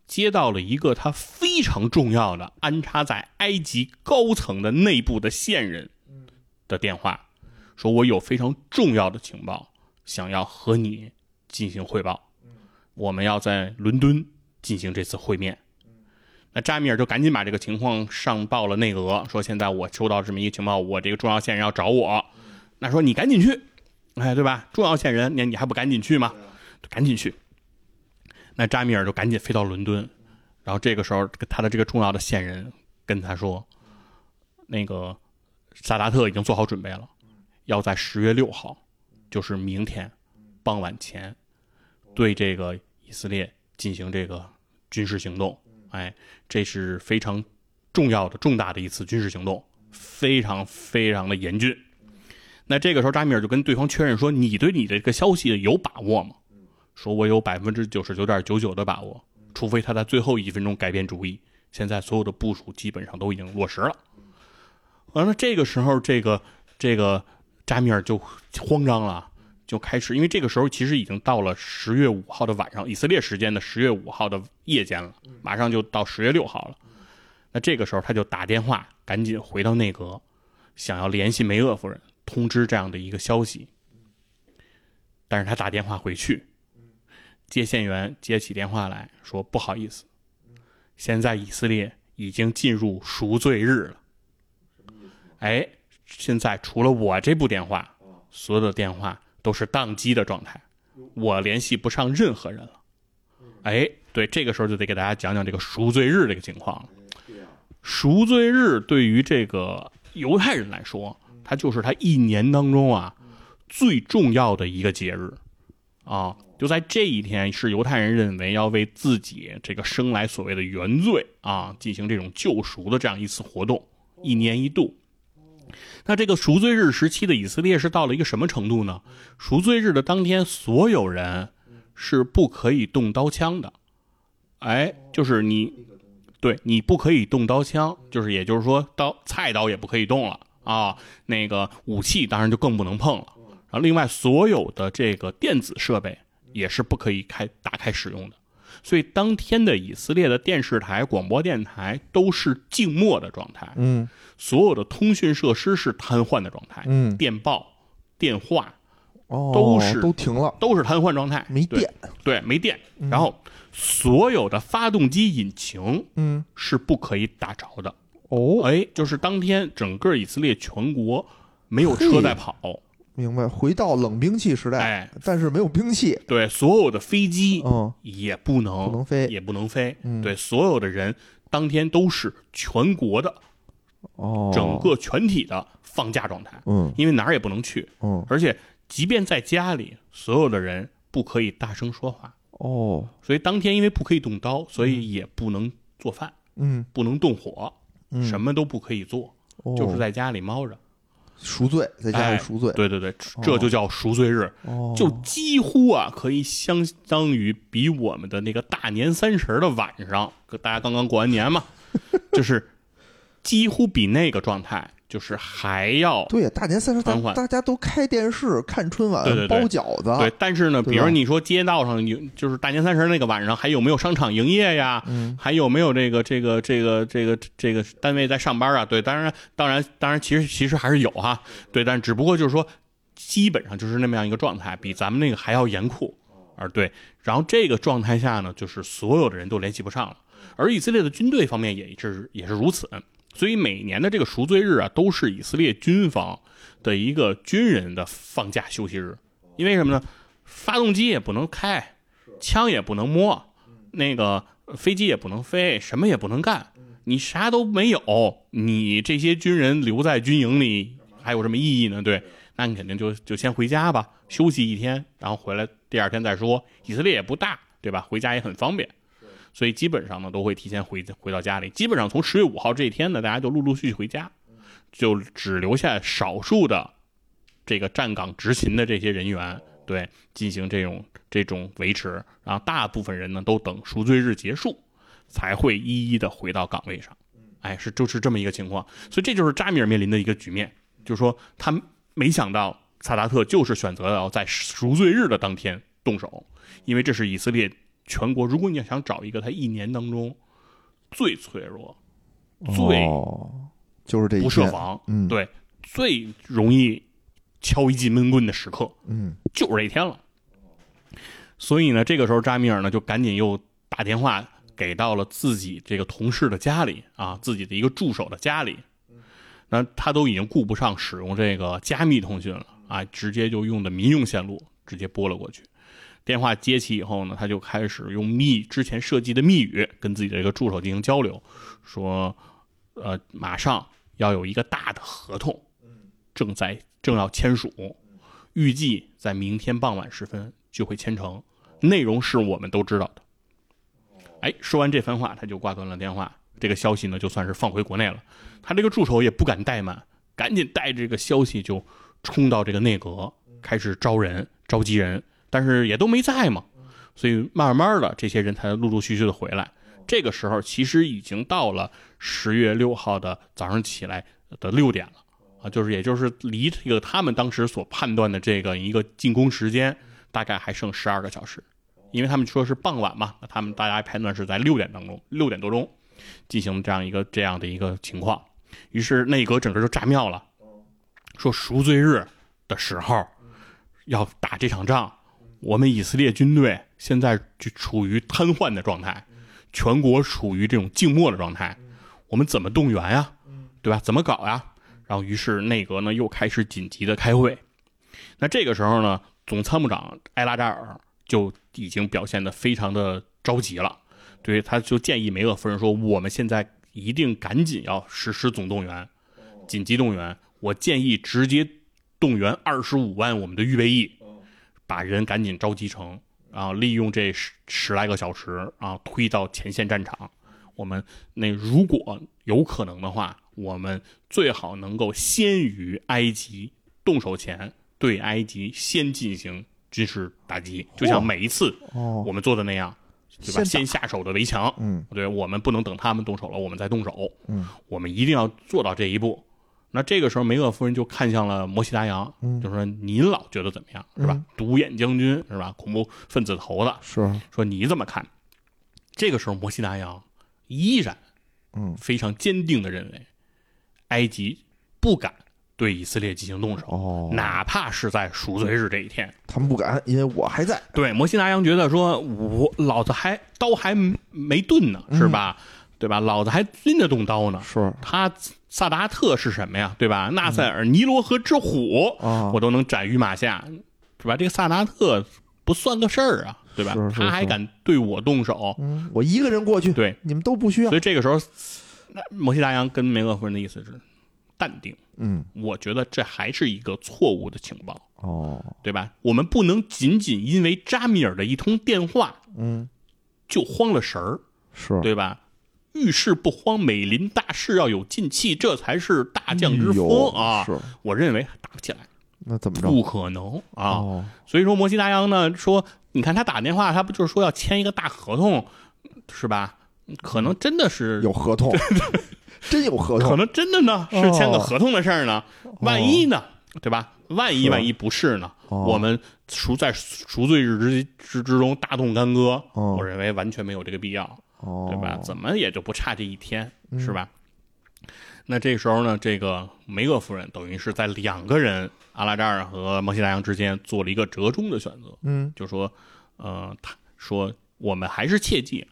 接到了一个他非常重要的安插在埃及高层的内部的线人的电话，说我有非常重要的情报想要和你进行汇报，我们要在伦敦进行这次会面。那扎米尔就赶紧把这个情况上报了内阁，说现在我收到这么一个情报，我这个重要线人要找我。那说你赶紧去，哎，对吧？重要线人，你你还不赶紧去吗？赶紧去。那扎米尔就赶紧飞到伦敦，然后这个时候他的这个重要的线人跟他说，那个萨达特已经做好准备了，要在十月六号，就是明天傍晚前，对这个以色列进行这个军事行动。哎，这是非常重要的、重大的一次军事行动，非常非常的严峻。那这个时候，扎米尔就跟对方确认说：“你对你的这个消息有把握吗？”说：“我有百分之九十九点九九的把握，除非他在最后一分钟改变主意。现在所有的部署基本上都已经落实了。”完了，这个时候，这个这个扎米尔就慌张了。就开始，因为这个时候其实已经到了十月五号的晚上，以色列时间的十月五号的夜间了，马上就到十月六号了。那这个时候他就打电话，赶紧回到内阁，想要联系梅厄夫人，通知这样的一个消息。但是他打电话回去，接线员接起电话来说：“不好意思，现在以色列已经进入赎罪日了。哎，现在除了我这部电话，所有的电话。”都是宕机的状态，我联系不上任何人了。哎，对，这个时候就得给大家讲讲这个赎罪日这个情况了。赎罪日对于这个犹太人来说，它就是它一年当中啊最重要的一个节日啊。就在这一天，是犹太人认为要为自己这个生来所谓的原罪啊进行这种救赎的这样一次活动，一年一度。那这个赎罪日时期的以色列是到了一个什么程度呢？赎罪日的当天，所有人是不可以动刀枪的。哎，就是你，对你不可以动刀枪，就是也就是说刀菜刀也不可以动了啊。那个武器当然就更不能碰了。然后另外所有的这个电子设备。也是不可以开打开使用的，所以当天的以色列的电视台、广播电台都是静默的状态，嗯，所有的通讯设施是瘫痪的状态，嗯，电报、电话，哦，都是都停了，都是瘫痪状态，没电，对，没电。然后所有的发动机引擎，嗯，是不可以打着的。哦，哎，就是当天整个以色列全国没有车在跑。明白，回到冷兵器时代，哎，但是没有兵器，对，所有的飞机，嗯，也不能不能飞，也不能飞，嗯，对，所有的人当天都是全国的，哦，整个全体的放假状态，嗯，因为哪儿也不能去，嗯，而且即便在家里，所有的人不可以大声说话，哦，所以当天因为不可以动刀，所以也不能做饭，嗯，不能动火，嗯，什么都不可以做，就是在家里猫着。赎罪，在家里赎罪，对对对，这就叫赎罪日，就几乎啊，可以相当于比我们的那个大年三十的晚上，大家刚刚过完年嘛，就是几乎比那个状态。就是还要对呀，大年三十大大家都开电视看春晚，包饺子。对，但是呢，比如你说街道上有，就是大年三十那个晚上还有没有商场营业呀？嗯，还有没有这个这个这个这个这个单位在上班啊？对，当然当然当然，其实其实还是有哈。对，但只不过就是说，基本上就是那么样一个状态，比咱们那个还要严酷。而对，然后这个状态下呢，就是所有的人都联系不上了，而以色列的军队方面也是也是如此。所以每年的这个赎罪日啊，都是以色列军方的一个军人的放假休息日。因为什么呢？发动机也不能开，枪也不能摸，那个飞机也不能飞，什么也不能干。你啥都没有，你这些军人留在军营里还有什么意义呢？对，那你肯定就就先回家吧，休息一天，然后回来第二天再说。以色列也不大，对吧？回家也很方便。所以基本上呢，都会提前回回到家里。基本上从十月五号这一天呢，大家就陆陆续续回家，就只留下少数的这个站岗执勤的这些人员，对，进行这种这种维持。然后大部分人呢，都等赎罪日结束，才会一一的回到岗位上。哎，是就是这么一个情况。所以这就是扎米尔面临的一个局面，就是说他没想到萨达特就是选择要在赎罪日的当天动手，因为这是以色列。全国，如果你要想找一个他一年当中最脆弱、最就是这不设防，嗯，对，最容易敲一记闷棍的时刻，嗯，就是这一天了。所以呢，这个时候扎米尔呢就赶紧又打电话给到了自己这个同事的家里啊，自己的一个助手的家里。那他都已经顾不上使用这个加密通讯了啊，直接就用的民用线路直接拨了过去。电话接起以后呢，他就开始用密之前设计的密语跟自己的这个助手进行交流，说，呃，马上要有一个大的合同，正在正要签署，预计在明天傍晚时分就会签成，内容是我们都知道的。哎，说完这番话，他就挂断了电话。这个消息呢，就算是放回国内了。他这个助手也不敢怠慢，赶紧带着这个消息就冲到这个内阁，开始招人、召集人。但是也都没在嘛，所以慢慢的这些人才陆陆续续的回来。这个时候其实已经到了十月六号的早上起来的六点了啊，就是也就是离这个他们当时所判断的这个一个进攻时间大概还剩十二个小时，因为他们说是傍晚嘛，那他们大家判断是在六点当中六点多钟进行这样一个这样的一个情况，于是内阁整个就炸庙了，说赎罪日的时候要打这场仗。我们以色列军队现在就处于瘫痪的状态，全国处于这种静默的状态，我们怎么动员呀？对吧？怎么搞呀？然后，于是内阁呢又开始紧急的开会。那这个时候呢，总参谋长埃拉扎尔就已经表现的非常的着急了，对，他就建议梅厄夫人说：“我们现在一定赶紧要实施总动员，紧急动员。我建议直接动员二十五万我们的预备役。”把人赶紧召集成，然后利用这十十来个小时啊，推到前线战场。我们那如果有可能的话，我们最好能够先于埃及动手前，对埃及先进行军事打击，就像每一次哦，我们做的那样，对吧？先下手的围墙，嗯对，我们不能等他们动手了，我们再动手，嗯，我们一定要做到这一步。那这个时候，梅厄夫人就看向了摩西达扬，嗯就说：“您老觉得怎么样，是吧？嗯独眼将军是吧？恐怖分子头子，是，说你怎么看？”这个时候，摩西达扬依然嗯非常坚定的认为，埃及不敢对以色列进行动手，哦，哪怕是在赎罪日这一天。他们不敢，因为我还在，对，摩西达扬觉得说，我老子还刀还没钝呢，是吧？对吧？老子还拎得动刀呢。是他萨达特是什么呀？对吧？纳赛尔、尼罗河之虎，啊我，都能斩于马下，是吧？这个萨达特不算个事儿啊，对吧？是是他还敢对我动手，嗯，我一个人过去，对，你们都不需要所，以这个时候，那摩西达扬跟梅厄夫人的意思是淡定。嗯，我觉得这还是一个错误的情报，哦，对吧？我们不能仅仅因为扎米尔的一通电话嗯，就慌了神儿，是，对吧？遇事不慌，美临大事要有进气，这才是大将之风啊！是，我认为打不起来，那怎么着？不可能啊！哦，所以说，摩西达扬呢说，你看他打电话，他不就是说要签一个大合同，是吧？可能真的是有合同，真有合同，可能真的呢是签个合同的事儿呢，万一呢，对吧？万一万一不是呢？哦我们赎在赎罪日之之之中大动干戈，哦我认为完全没有这个必要，哦，对吧？怎么也就不差这一天，嗯是吧？那这时候呢，这个梅厄夫人等于是在两个人阿拉扎尔和摩西达扬之间做了一个折中的选择，嗯，就说，呃，他说我们还是切记，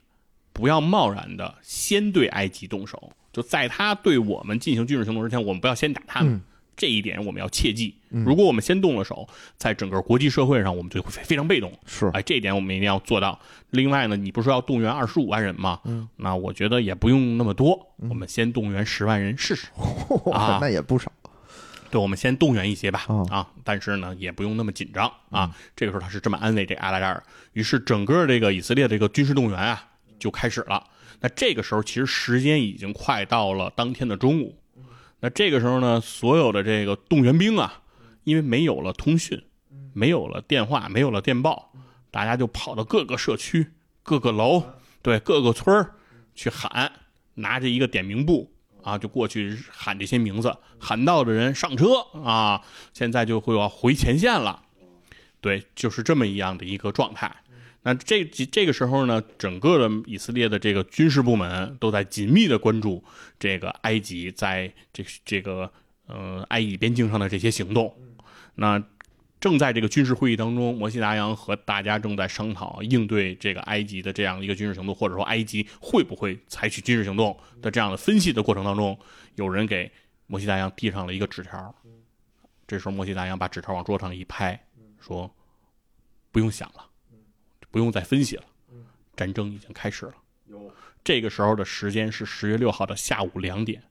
不要贸然的先对埃及动手，就在他对我们进行军事行动之前，我们不要先打他们。嗯这一点我们要切记。如果我们先动了手，在整个国际社会上，我们就会非非常被动。是，哎，这一点我们一定要做到。另外呢，你不是要动员二十五万人吗？嗯，那我觉得也不用那么多，我们先动员十万人试试。啊那也不少，对，我们先动员一些吧，哦啊，但是呢，也不用那么紧张啊。这个时候他是这么安慰这阿拉扎尔，于是整个这个以色列这个军事动员啊就开始了。那这个时候其实时间已经快到了当天的中午，那这个时候呢，所有的这个动员兵啊，因为没有了通讯，没有了电话，没有了电报，大家就跑到各个社区、各个楼，对各个村儿去喊，拿着一个点名簿啊，就过去喊这些名字，喊到的人上车啊，现在就会要回前线了。对，就是这么一样的一个状态。那这这个时候呢，整个的以色列的这个军事部门都在紧密的关注这个埃及在这这个呃埃以边境上的这些行动。那正在这个军事会议当中，摩西达扬和大家正在商讨应对这个埃及的这样一个军事行动，或者说埃及会不会采取军事行动的这样的分析的过程当中，有人给摩西达扬递上了一个纸条。这时候，摩西达扬把纸条往桌上一拍，说：“不用想了，不用再分析了，战争已经开始了。”这个时候的时间是十月六号的下午两点，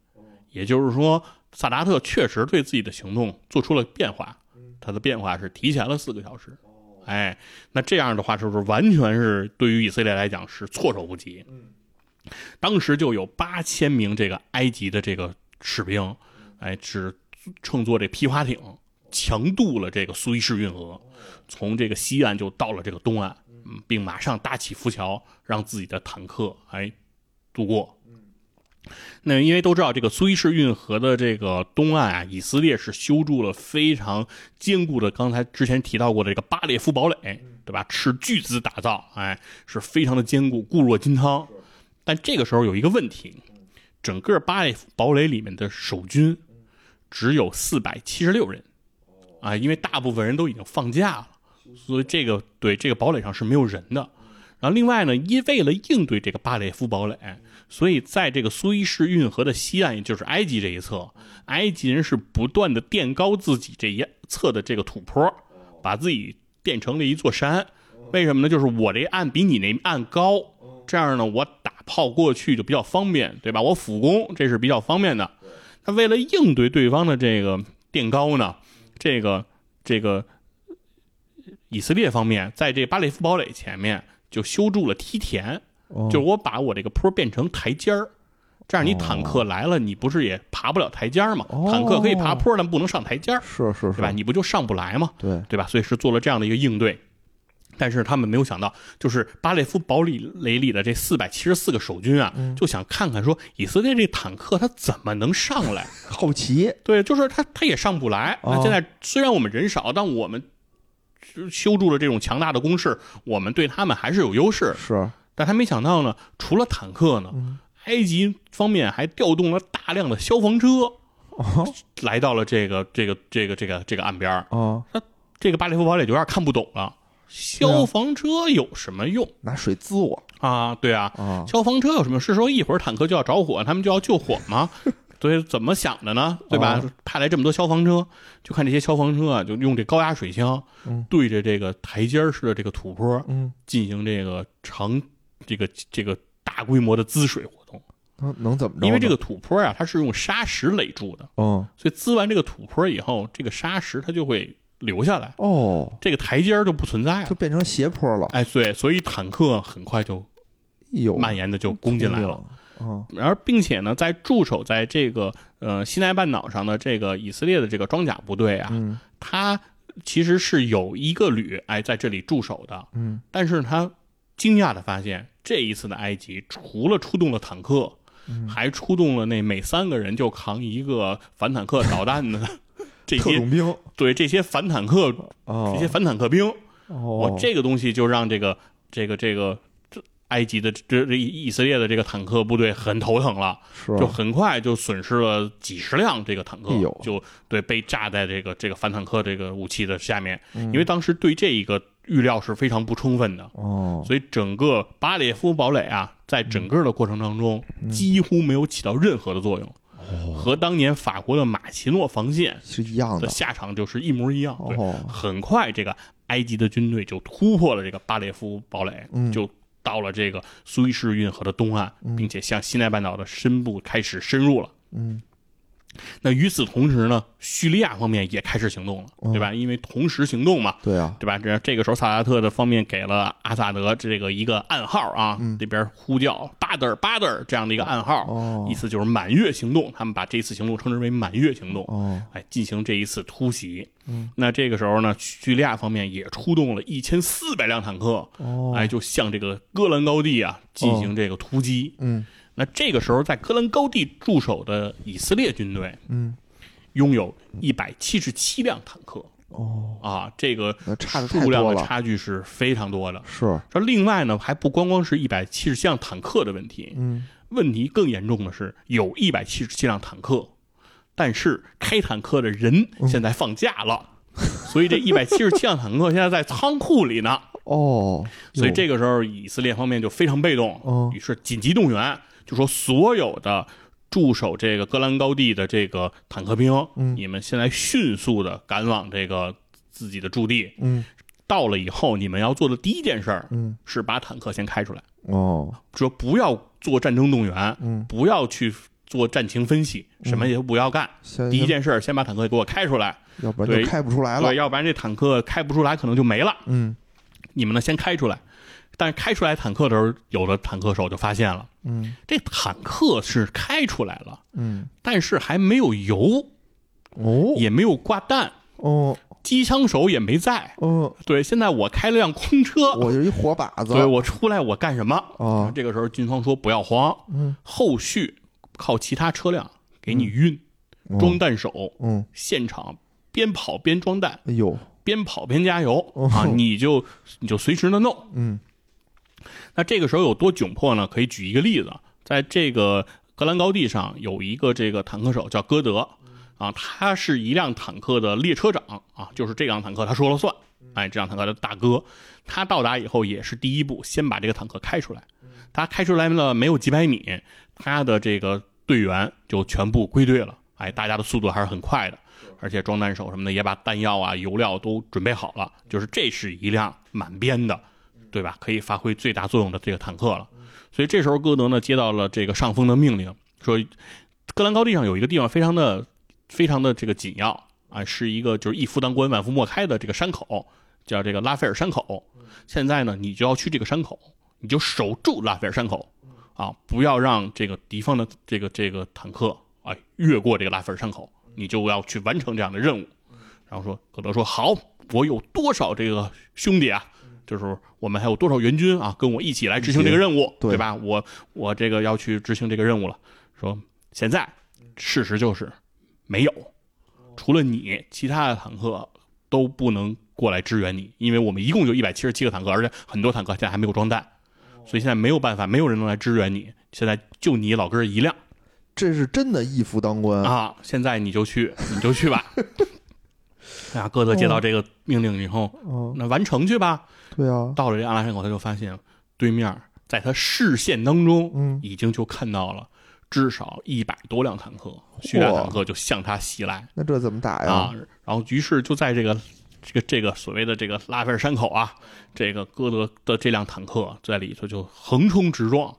也就是说，萨达特确实对自己的行动做出了变化，他的变化是提前了四个小时。哎，那这样的话，是不是完全是对于以色列来讲是措手不及？当时就有八千名这个埃及的这个士兵，哎，是乘坐这皮划艇强渡了这个苏伊士运河，从这个西岸就到了这个东岸，嗯，并马上搭起浮桥，让自己的坦克哎渡过。那因为都知道这个苏伊士运河的这个东岸啊，以色列是修筑了非常坚固的，刚才之前提到过的这个巴列夫堡垒，对吧？斥巨资打造，哎，是非常的坚固，固若金汤。但这个时候有一个问题，整个巴列夫堡垒里面的守军只有四百七十六人，啊，因为大部分人都已经放假了，所以这个对这个堡垒上是没有人的。然后另外呢，因为了应对这个巴列夫堡垒，所以在这个苏伊士运河的西岸，也就是埃及这一侧，埃及人是不断的垫高自己这一侧的这个土坡，把自己垫成了一座山。为什么呢？就是我这岸比你那岸高，这样呢，我打炮过去就比较方便，对吧？我俯攻这是比较方便的。那为了应对对方的这个垫高呢，这个这个以色列方面在这巴列夫堡垒前面就修筑了梯田，哦就是我把我这个坡变成台阶儿，这样你坦克来了，你不是也爬不了台阶儿吗？哦坦克可以爬坡，但不能上台阶儿，是是是对吧？你不就上不来吗？对，对吧？所以是做了这样的一个应对。但是他们没有想到，就是巴列夫堡垒垒里的这四百七十四个守军啊，嗯就想看看说以色列这坦克它怎么能上来。好奇对，就是他他也上不来。哦那现在虽然我们人少，但我们修筑了这种强大的攻势，我们对他们还是有优势。是但他没想到呢，除了坦克呢，嗯埃及方面还调动了大量的消防车，哦来到了这个这个这个这个这个岸边儿哦，这个巴列夫堡垒就有点看不懂了。消防车有什么用拿水滋我啊？对啊，啊，消防车有什么？是说一会儿坦克就要着火，他们就要救火吗？对，怎么想的呢？对吧？哦派来这么多消防车，就看这些消防车啊，就用这高压水枪，嗯对着这个台阶儿式的这个土坡嗯，进行这个长这个这个大规模的滋水活动。能能怎么着？因为这个土坡啊，它是用沙石垒住的，嗯所以滋完这个土坡以后，这个沙石它就会留下来，哦，这个台阶儿就不存在了。就变成斜坡了，哎，对，所以坦克很快就有蔓延的就攻进来了。，嗯。然而，并且呢，在驻守在这个呃西奈半岛上的这个以色列的这个装甲部队啊，嗯。它其实是有一个旅哎在这里驻守的，嗯。但是他惊讶的发现，这一次的埃及除了出动了坦克，嗯。还出动了那每三个人就扛一个反坦克导弹的 这些特种兵。对这些反坦克哦，这些反坦克兵，哦。这个东西就让这个这个这个这埃及的这这以色列的这个坦克部队很头疼了。是就很快就损失了几十辆这个坦克就对被炸在这个这个反坦克这个武器的下面，嗯。因为当时对这一个预料是非常不充分的，哦。所以整个巴列夫堡垒啊，在整个的过程当中嗯。几乎没有起到任何的作用，和当年法国的马奇诺防线是一样的。的下场就是一模一样。对，哦很快这个埃及的军队就突破了这个巴列夫堡垒，嗯。就到了这个苏伊士运河的东岸，并且向西奈半岛的深部开始深入了。嗯那与此同时呢，叙利亚方面也开始行动了，哦对吧？因为同时行动嘛，对啊对吧？这这个时候，萨达特的方面给了阿萨德这个一个暗号啊，这边呼叫巴德尔巴德尔这样的一个暗号，哦意思就是满月行动。他们把这次行动称之为满月行动，哦哎，进行这一次突袭。那这个时候呢，叙利亚方面也出动了一千四百辆坦克，哦哎，就向这个戈兰高地啊进行这个突击。嗯那这个时候，在戈兰高地驻守的以色列军队嗯。拥有一百七十七辆坦克哦。啊，这个差数量的差距是非常多的。是。这另外呢，还不光光是一百七十七辆坦克的问题，嗯。问题更严重的是有一百七十七辆坦克，但是开坦克的人现在放假了，所以这一百七十七辆坦克现在在仓库里呢。哦，所以这个时候以色列方面就非常被动，哦于是紧急动员，就说所有的驻守这个戈兰高地的这个坦克兵，嗯。你们现在迅速的赶往这个自己的驻地。嗯。到了以后，你们要做的第一件事儿嗯。是把坦克先开出来，哦。说不要做战争动员，嗯，不要去做战情分析，什么也不要干。先第一件事儿，先把坦克给我开出来，要不然对就开不出来了。对，要不然这坦克开不出来，可能就没了。嗯。你们呢，先开出来。但是开出来坦克的时候，有的坦克手就发现了，嗯。这坦克是开出来了，嗯。但是还没有油，哦。也没有挂弹，哦。机枪手也没在。哦，对，现在我开了辆空车，我就是一活靶子。对我出来我干什么？啊这个时候军方说不要慌，嗯。后续靠其他车辆给你运、哦装弹手，嗯。现场边跑边装弹，哎呦。边跑边加油、哦。啊！你就你就随时的弄。嗯那这个时候有多窘迫呢？可以举一个例子，在这个格兰高地上有一个这个坦克手叫戈德，啊，他是一辆坦克的列车长啊，就是这辆坦克他说了算，哎，这辆坦克的大哥，他到达以后也是第一步，先把这个坦克开出来。他开出来了没有几百米，他的这个队员就全部归队了，哎，大家的速度还是很快的，而且装弹手什么的也把弹药啊、油料都准备好了，就是这是一辆满编的。对吧？可以发挥最大作用的这个坦克了。所以这时候歌德呢接到了这个上峰的命令，说戈兰高地上有一个地方非常的非常的这个紧要啊，是一个就是一夫当关万夫莫开的这个山口，叫这个拉斐尔山口。现在呢，你就要去这个山口，你就守住拉斐尔山口，啊，不要让这个敌方的这个这个坦克哎越过这个拉斐尔山口，你就要去完成这样的任务。然后说，戈德说好，我有多少这个兄弟啊？就是我们还有多少援军啊，跟我一起来执行这个任务，对对吧？我我这个要去执行这个任务了。说现在事实就是没有，除了你，其他的坦克都不能过来支援你，因为我们一共就一百七十七个坦克，而且很多坦克现在还没有装弹，所以现在没有办法，没有人能来支援你。现在就你老哥儿一辆这是真的一夫当关，啊！现在你就去，你就去吧。哎呀，哥德接到这个命令以后，嗯，那完成去吧。对啊，到了这阿拉山口，他就发现对面在他视线当中，嗯已经就看到了至少一百多辆坦克，叙利亚坦克就向他袭来那这怎么打呀？啊！然后于是就在这个这个这个所谓的这个拉斐尔山口啊，这个哥德的这辆坦克在里头就横冲直撞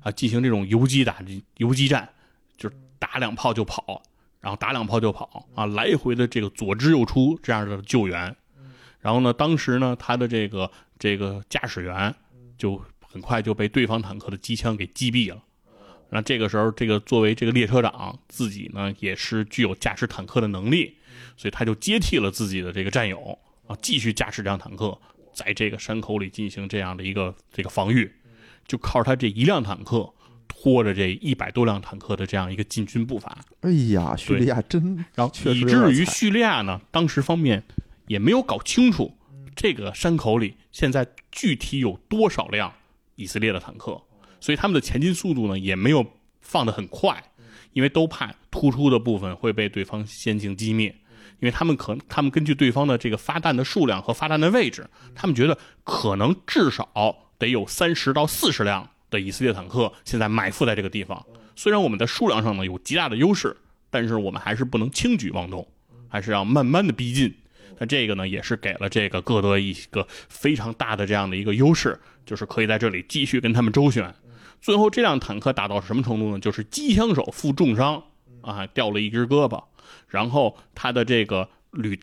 啊，进行这种游击打游击战，就是打两炮就跑，然后打两炮就跑啊，来回的这个左支右出这样的救援。然后呢，当时呢，他的这个这个驾驶员就很快就被对方坦克的机枪给击毙了。那这个时候，这个作为这个列车长自己呢，也是具有驾驶坦克的能力，所以他就接替了自己的这个战友啊，继续驾驶这辆坦克，在这个山口里进行这样的一个这个防御，就靠他这一辆坦克拖着这一百多辆坦克的这样一个进军步伐。哎呀，叙利亚真然后以至于叙利亚呢，当时方面也没有搞清楚这个山口里现在具体有多少辆以色列的坦克，所以他们的前进速度呢也没有放得很快，因为都怕突出的部分会被对方先行击灭。因为他们可他们根据对方的这个发弹的数量和发弹的位置，他们觉得可能至少得有三十到四十辆的以色列坦克现在埋伏在这个地方。虽然我们在数量上呢有极大的优势，但是我们还是不能轻举妄动，还是要慢慢的逼近。那这个呢，也是给了这个各德一个非常大的这样的一个优势，就是可以在这里继续跟他们周旋。最后这辆坦克打到什么程度呢？就是机枪手负重伤啊，掉了一只胳膊，然后他的这个履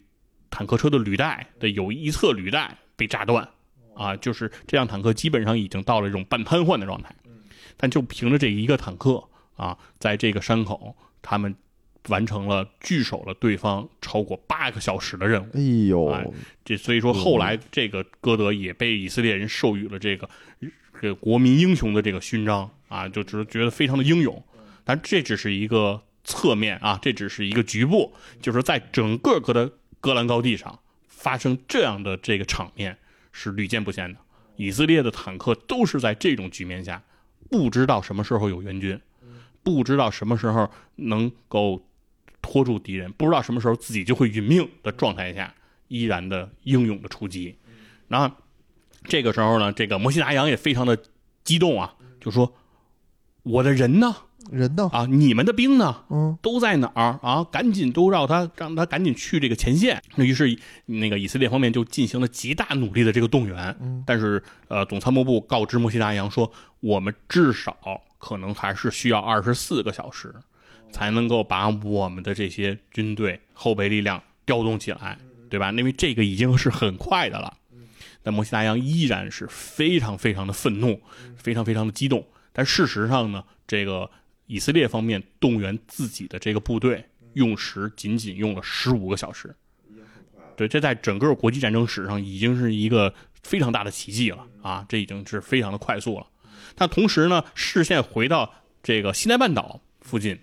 坦克车的履带的有一侧履带被炸断啊，就是这辆坦克基本上已经到了一种半瘫痪的状态。但就凭着这一个坦克啊，在这个山口，他们完成了据守了对方超过八个小时的任务。哎呦，哎这所以说后来这个歌德也被以色列人授予了这个这个国民英雄的这个勋章啊，就只是觉得非常的英勇。但这只是一个侧面啊，这只是一个局部，就是在整个哥德戈兰高地上发生这样的这个场面是屡见不鲜的。以色列的坦克都是在这种局面下，不知道什么时候有援军，不知道什么时候能够拖住敌人，不知道什么时候自己就会殒命的状态下，依然的英勇的出击。然后这个时候呢，这个摩西达扬也非常的激动啊，就说：“我的人呢？人呢？啊，你们的兵呢？嗯，都在哪儿啊？赶紧都让他让他赶紧去这个前线。那于是那个以色列方面就进行了极大努力的这个动员。嗯但是呃，总参谋部告知摩西达扬说，我们至少可能还是需要二十四个小时，才能够把我们的这些军队后备力量调动起来，对吧？因为这个已经是很快的了。但摩西大洋依然是非常非常的愤怒，非常非常的激动。但事实上呢，这个以色列方面动员自己的这个部队用时仅仅用了十五个小时。对，这在整个国际战争史上已经是一个非常大的奇迹了啊！这已经是非常的快速了。但同时呢，视线回到这个西奈半岛附近，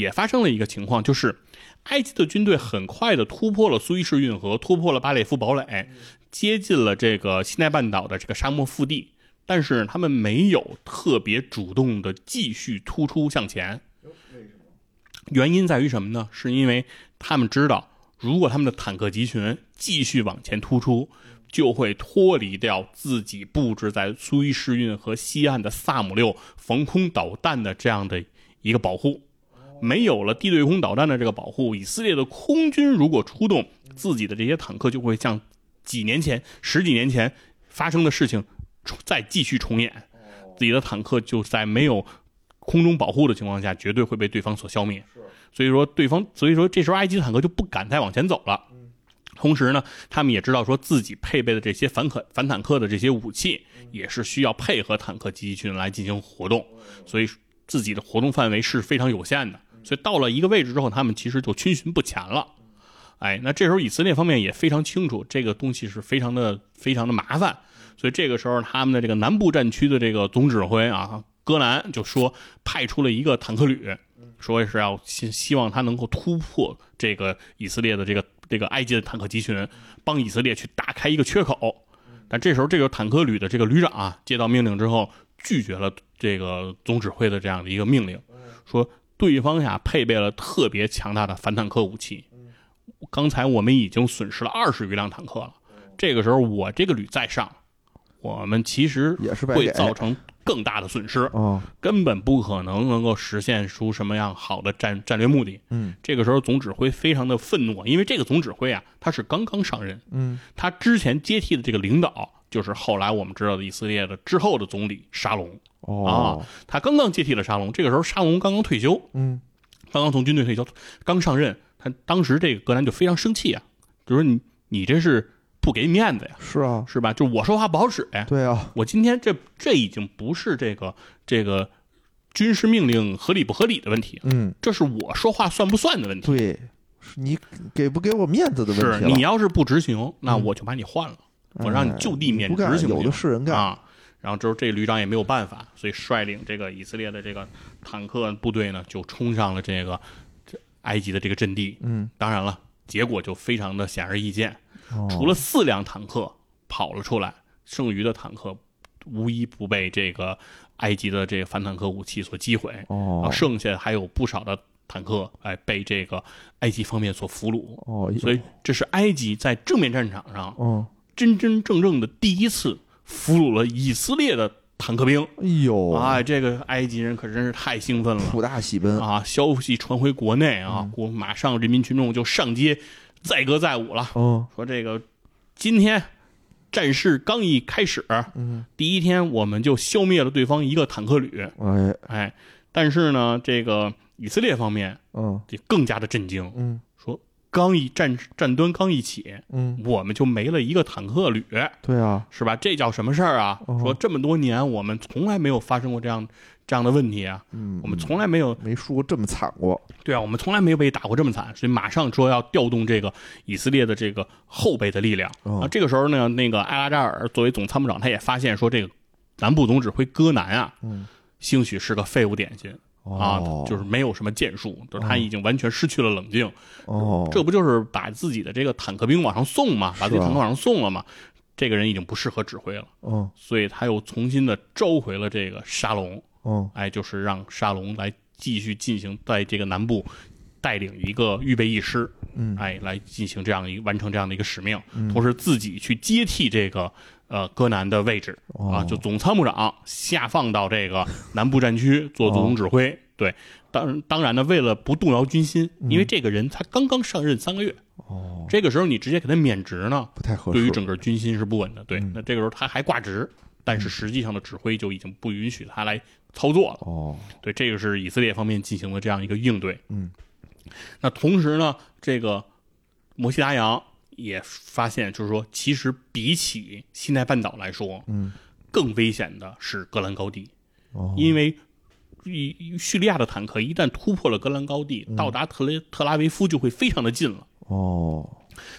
也发生了一个情况，就是埃及的军队很快的突破了苏伊士运河，突破了巴列夫堡垒，接近了这个西奈半岛的这个沙漠腹地。但是他们没有特别主动的继续突出向前，原因在于什么呢？是因为他们知道，如果他们的坦克集群继续往前突出，就会脱离掉自己布置在苏伊士运河西岸的萨姆六防空导弹的这样的一个保护。没有了地对空导弹的这个保护，以色列的空军如果出动，自己的这些坦克就会像几年前、十几年前发生的事情再继续重演。自己的坦克就在没有空中保护的情况下，绝对会被对方所消灭。所以说，对方，所以说这时候埃及坦克就不敢再往前走了。同时呢，他们也知道说自己配备的这些反可反坦克的这些武器，也是需要配合坦克集群来进行活动，所以自己的活动范围是非常有限的。所以到了一个位置之后，他们其实就逡巡不前了。哎，那这时候以色列方面也非常清楚，这个东西是非常的非常的麻烦。所以这个时候，他们的这个南部战区的这个总指挥啊，戈兰就说派出了一个坦克旅，说是要希希望他能够突破这个以色列的这个。这个埃及的坦克集群帮以色列去打开一个缺口，但这时候这个坦克旅的这个旅长啊，接到命令之后拒绝了这个总指挥的这样的一个命令，说对方呀配备了特别强大的反坦克武器，刚才我们已经损失了二十余辆坦克了，这个时候我这个旅再上，我们其实也是会造成。更大的损失根本不可能能够实现出什么样好的战战略目的。嗯，这个时候总指挥非常的愤怒，因为这个总指挥啊，他是刚刚上任。嗯，他之前接替的这个领导就是后来我们知道的以色列的之后的总理沙龙。哦，他刚刚接替了沙龙，这个时候沙龙刚刚退休。嗯，刚刚从军队退休，刚上任，他当时这个格兰就非常生气啊，就说你你这是。不给面子呀，是啊，是吧？就我说话不好使呀。对啊，我今天这这已经不是这个这个军事命令合理不合理的问题，嗯，这是我说话算不算的问题。对，是你给不给我面子的问题。是你要是不执行，那我就把你换了，我让你就地免职行。有的是人干啊。然后之后这旅长也没有办法，所以率领这个以色列的这个坦克部队呢，就冲上了这个这埃及的这个阵地。嗯，当然了，结果就非常的显而易见。除了四辆坦克跑了出来，剩余的坦克无一不被这个埃及的这个反坦克武器所击毁。哦，剩下还有不少的坦克哎被这个埃及方面所俘虏。哦，所以这是埃及在正面战场上，嗯，真真正正的第一次俘虏了以色列的坦克兵。哎呦，哎，这个埃及人可真是太兴奋了，普大喜奔。啊！消息传回国内啊，国马上人民群众就上街。载歌载舞了，嗯。说这个今天战事刚一开始，第一天我们就消灭了对方一个坦克旅，哎。哎，但是呢，这个以色列方面，嗯，就更加的震惊，嗯，说刚一战战端刚一起，嗯，我们就没了一个坦克旅，对啊，是吧？这叫什么事儿啊？说这么多年我们从来没有发生过这样。这样的问题啊，嗯，我们从来没有没输过这么惨过。对啊，我们从来没有被打过这么惨，所以马上说要调动这个以色列的这个后备的力量啊。这个时候呢，那个艾拉扎尔作为总参谋长，他也发现说这个南部总指挥戈南啊，嗯，兴许是个废物点心啊，就是没有什么建树，就是他已经完全失去了冷静。哦，这不就是把自己的这个坦克兵往上送嘛，把自己坦克往上送了嘛？这个人已经不适合指挥了。嗯，所以他又重新的召回了这个沙龙。哦，哎，就是让沙龙来继续进行在这个南部带领一个预备役师，嗯，哎，来进行这样一完成这样的一个使命，同时自己去接替这个呃戈南的位置啊，就总参谋长下放到这个南部战区做总指挥。对，当当然呢，为了不动摇军心，因为这个人才刚刚上任三个月，哦，这个时候你直接给他免职呢，不太合适，对于整个军心是不稳的。对，那这个时候他还挂职，但是实际上的指挥就已经不允许他来。操作了哦，对，这个是以色列方面进行了这样一个应对。嗯，那同时呢，这个摩西达扬也发现，就是说，其实比起西奈半岛来说，嗯，更危险的是格兰高地，哦，因为叙利亚的坦克一旦突破了格兰高地，到达特雷特拉维夫就会非常的近了。哦，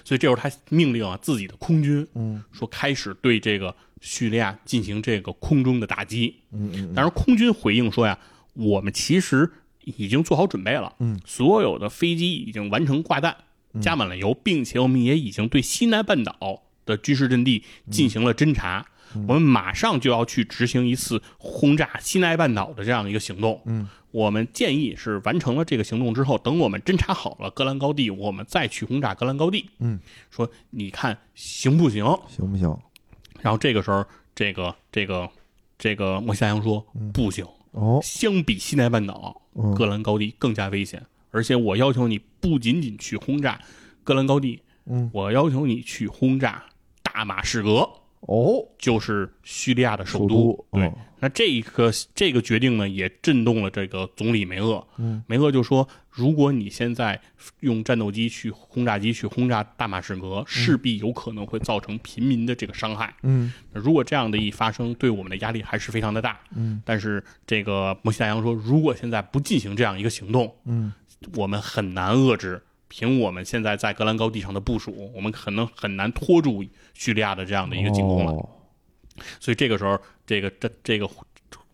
所以这时候他命令啊自己的空军，嗯，说开始对这个。叙利亚进行这个空中的打击，嗯嗯，但是空军回应说呀，我们其实已经做好准备了，嗯，所有的飞机已经完成挂弹，加满了油，并且我们也已经对西南半岛的军事阵地进行了侦察，我们马上就要去执行一次轰炸西南半岛的这样一个行动，嗯，我们建议是完成了这个行动之后，等我们侦查好了格兰高地，我们再去轰炸格兰高地，嗯，说你看行不行？行不行？然后这个时候，这个这个这个莫西亚扬说不行。哦，相比西南半岛，格兰高地更加危险，而且我要求你不仅仅去轰炸戈兰高地，嗯，我要求你去轰炸大马士革哦，就是叙利亚的首都。对，那这个这个决定呢，也震动了这个总理梅厄。嗯，梅厄就说，如果你现在用战斗机去轰炸机去轰炸大马士革，势必有可能会造成平民的这个伤害。嗯。如果这样的一发生，对我们的压力还是非常的大。嗯。但是这个摩西大洋说，如果现在不进行这样一个行动，嗯我们很难遏制。凭我们现在在格兰高地上的部署，我们可能很难拖住叙利亚的这样的一个进攻了。哦所以这个时候，这个这这个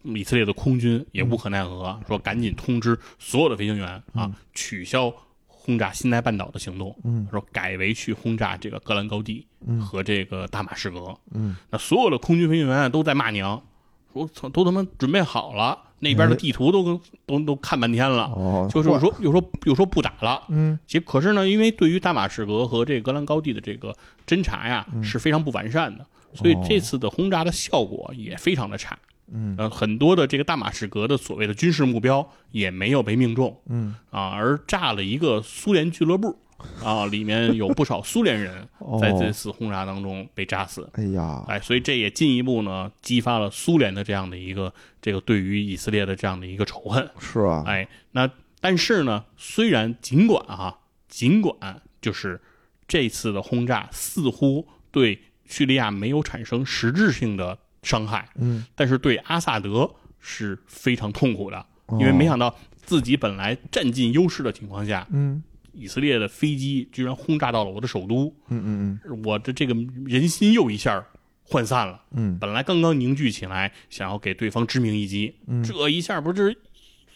以色列的空军也无可奈何，说赶紧通知所有的飞行员啊，取消轰炸西奈半岛的行动，嗯说改为去轰炸这个格兰高地和这个大马士革。嗯，那所有的空军飞行员都在骂娘，说操，都他妈准备好了，那边的地图都跟都都看半天了。哦，就是说，又说又说不打了，嗯。其实可是呢，因为对于大马士革和这个格兰高地的这个侦察呀嗯。是非常不完善的，所以这次的轰炸的效果也非常的差。哦嗯。呃，很多的这个大马士革的所谓的军事目标也没有被命中。嗯。啊，而炸了一个苏联俱乐部 啊，里面有不少苏联人 哦在这次轰炸当中被炸死。哎呀，哎，所以这也进一步呢激发了苏联的这样的一个这个对于以色列的这样的一个仇恨。是啊，哎，那但是呢，虽然尽管啊、尽管就是这次的轰炸似乎对叙利亚没有产生实质性的伤害，嗯但是对阿萨德是非常痛苦的，哦因为没想到自己本来占尽优势的情况下，嗯以色列的飞机居然轰炸到了我的首都，嗯嗯嗯我的这个人心又一下涣散了。嗯本来刚刚凝聚起来，想要给对方致命一击，嗯这一下不是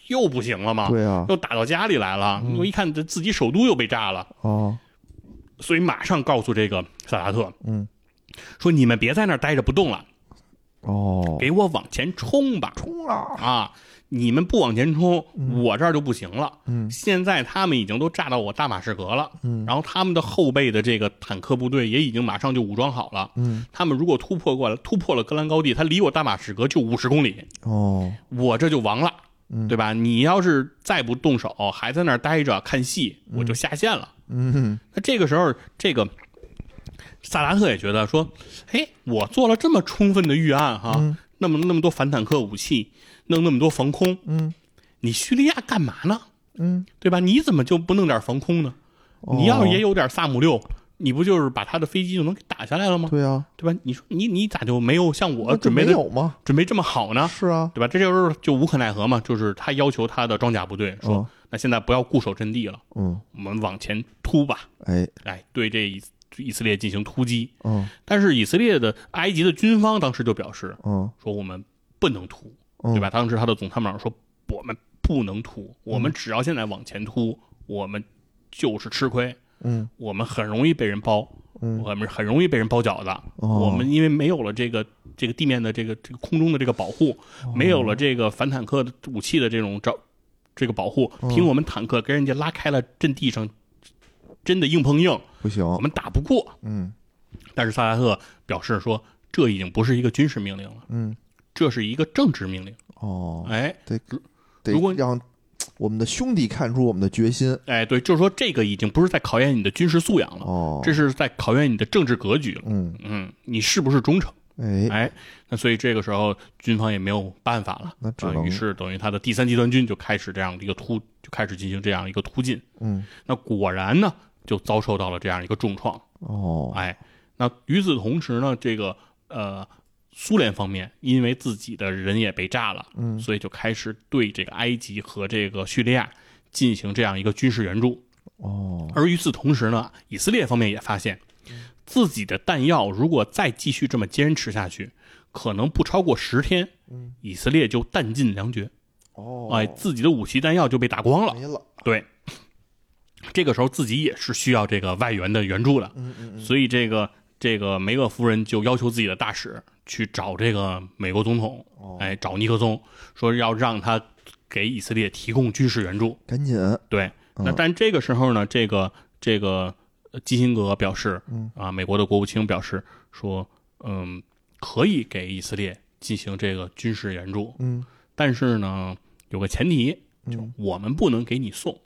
又不行了吗？嗯，对啊，又打到家里来了。我一看，这自己首都又被炸了，哦，所以马上告诉这个萨达特嗯说：“你们别在那儿待着不动了，哦，给我往前冲吧！冲啊，啊，你们不往前冲，我这儿就不行了。嗯现在他们已经都炸到我大马士革了，嗯然后他们的后备的这个坦克部队也已经马上就武装好了。嗯他们如果突破过来，突破了戈兰高地，他离我大马士革就五十公里，哦，我这就亡了。”嗯对吧？你要是再不动手，还在那儿待着看戏，我就下线了。嗯那这个时候，这个萨达特也觉得说，哎，我做了这么充分的预案哈，嗯那么那么多反坦克武器，弄那么多防空，嗯你叙利亚干嘛呢？嗯，对吧？你怎么就不弄点防空呢？哦你要是也有点萨姆六，你不就是把他的飞机就能给打下来了吗？对啊，对吧？你说你你咋就没有像我准备的有吗？准备这么好呢？是啊，对吧？这就是就无可奈何嘛，就是他要求他的装甲部队说，哦那现在不要固守阵地了，嗯，我们往前突吧，哎，来对这以以色列进行突击。嗯但是以色列的埃及的军方当时就表示嗯说，我们不能突，嗯，对吧？当时他的总参谋长说，我们不能突，我们只要现在往前突，我们就是吃亏，嗯我们很容易被人包。嗯我们很容易被人包饺子。哦我们因为没有了这个这个地面的这个这个空中的这个保护，哦没有了这个反坦克的武器的这种招这个保护，哦凭我们坦克跟人家拉开了阵地上，真的硬碰硬，不行，我们打不过。嗯但是萨达特表示说，这已经不是一个军事命令了，嗯这是一个政治命令。哦，哎得得如果让我们的兄弟看出我们的决心哎，对，就是说这个已经不是在考验你的军事素养了，哦，这是在考验你的政治格局了。嗯嗯，你是不是忠诚？哎，哎，那所以这个时候军方也没有办法了，啊，那只能于是等于他的第三集团军就开始这样的一个突，就开始进行这样一个突进。嗯那果然呢，就遭受到了这样一个重创。哦，哎，那与此同时呢，这个呃，苏联方面因为自己的人也被炸了，嗯所以就开始对这个埃及和这个叙利亚进行这样一个军事援助。哦，而与此同时呢，以色列方面也发现，自己的弹药如果再继续这么坚持下去，可能不超过十天，以色列就弹尽粮绝，哦，哎，自己的武器弹药就被打光了。没了，对，这个时候自己也是需要这个外援的援助的，嗯嗯嗯，所以这个这个梅厄夫人就要求自己的大使去找这个美国总统，哦。哎，找尼克松，说要让他给以色列提供军事援助。赶紧，对，那嗯。但这个时候呢，这个这个呃基辛格表示，嗯。啊，美国的国务卿表示说，嗯，可以给以色列进行这个军事援助，嗯。但是呢，有个前提，就嗯，我们不能给你送，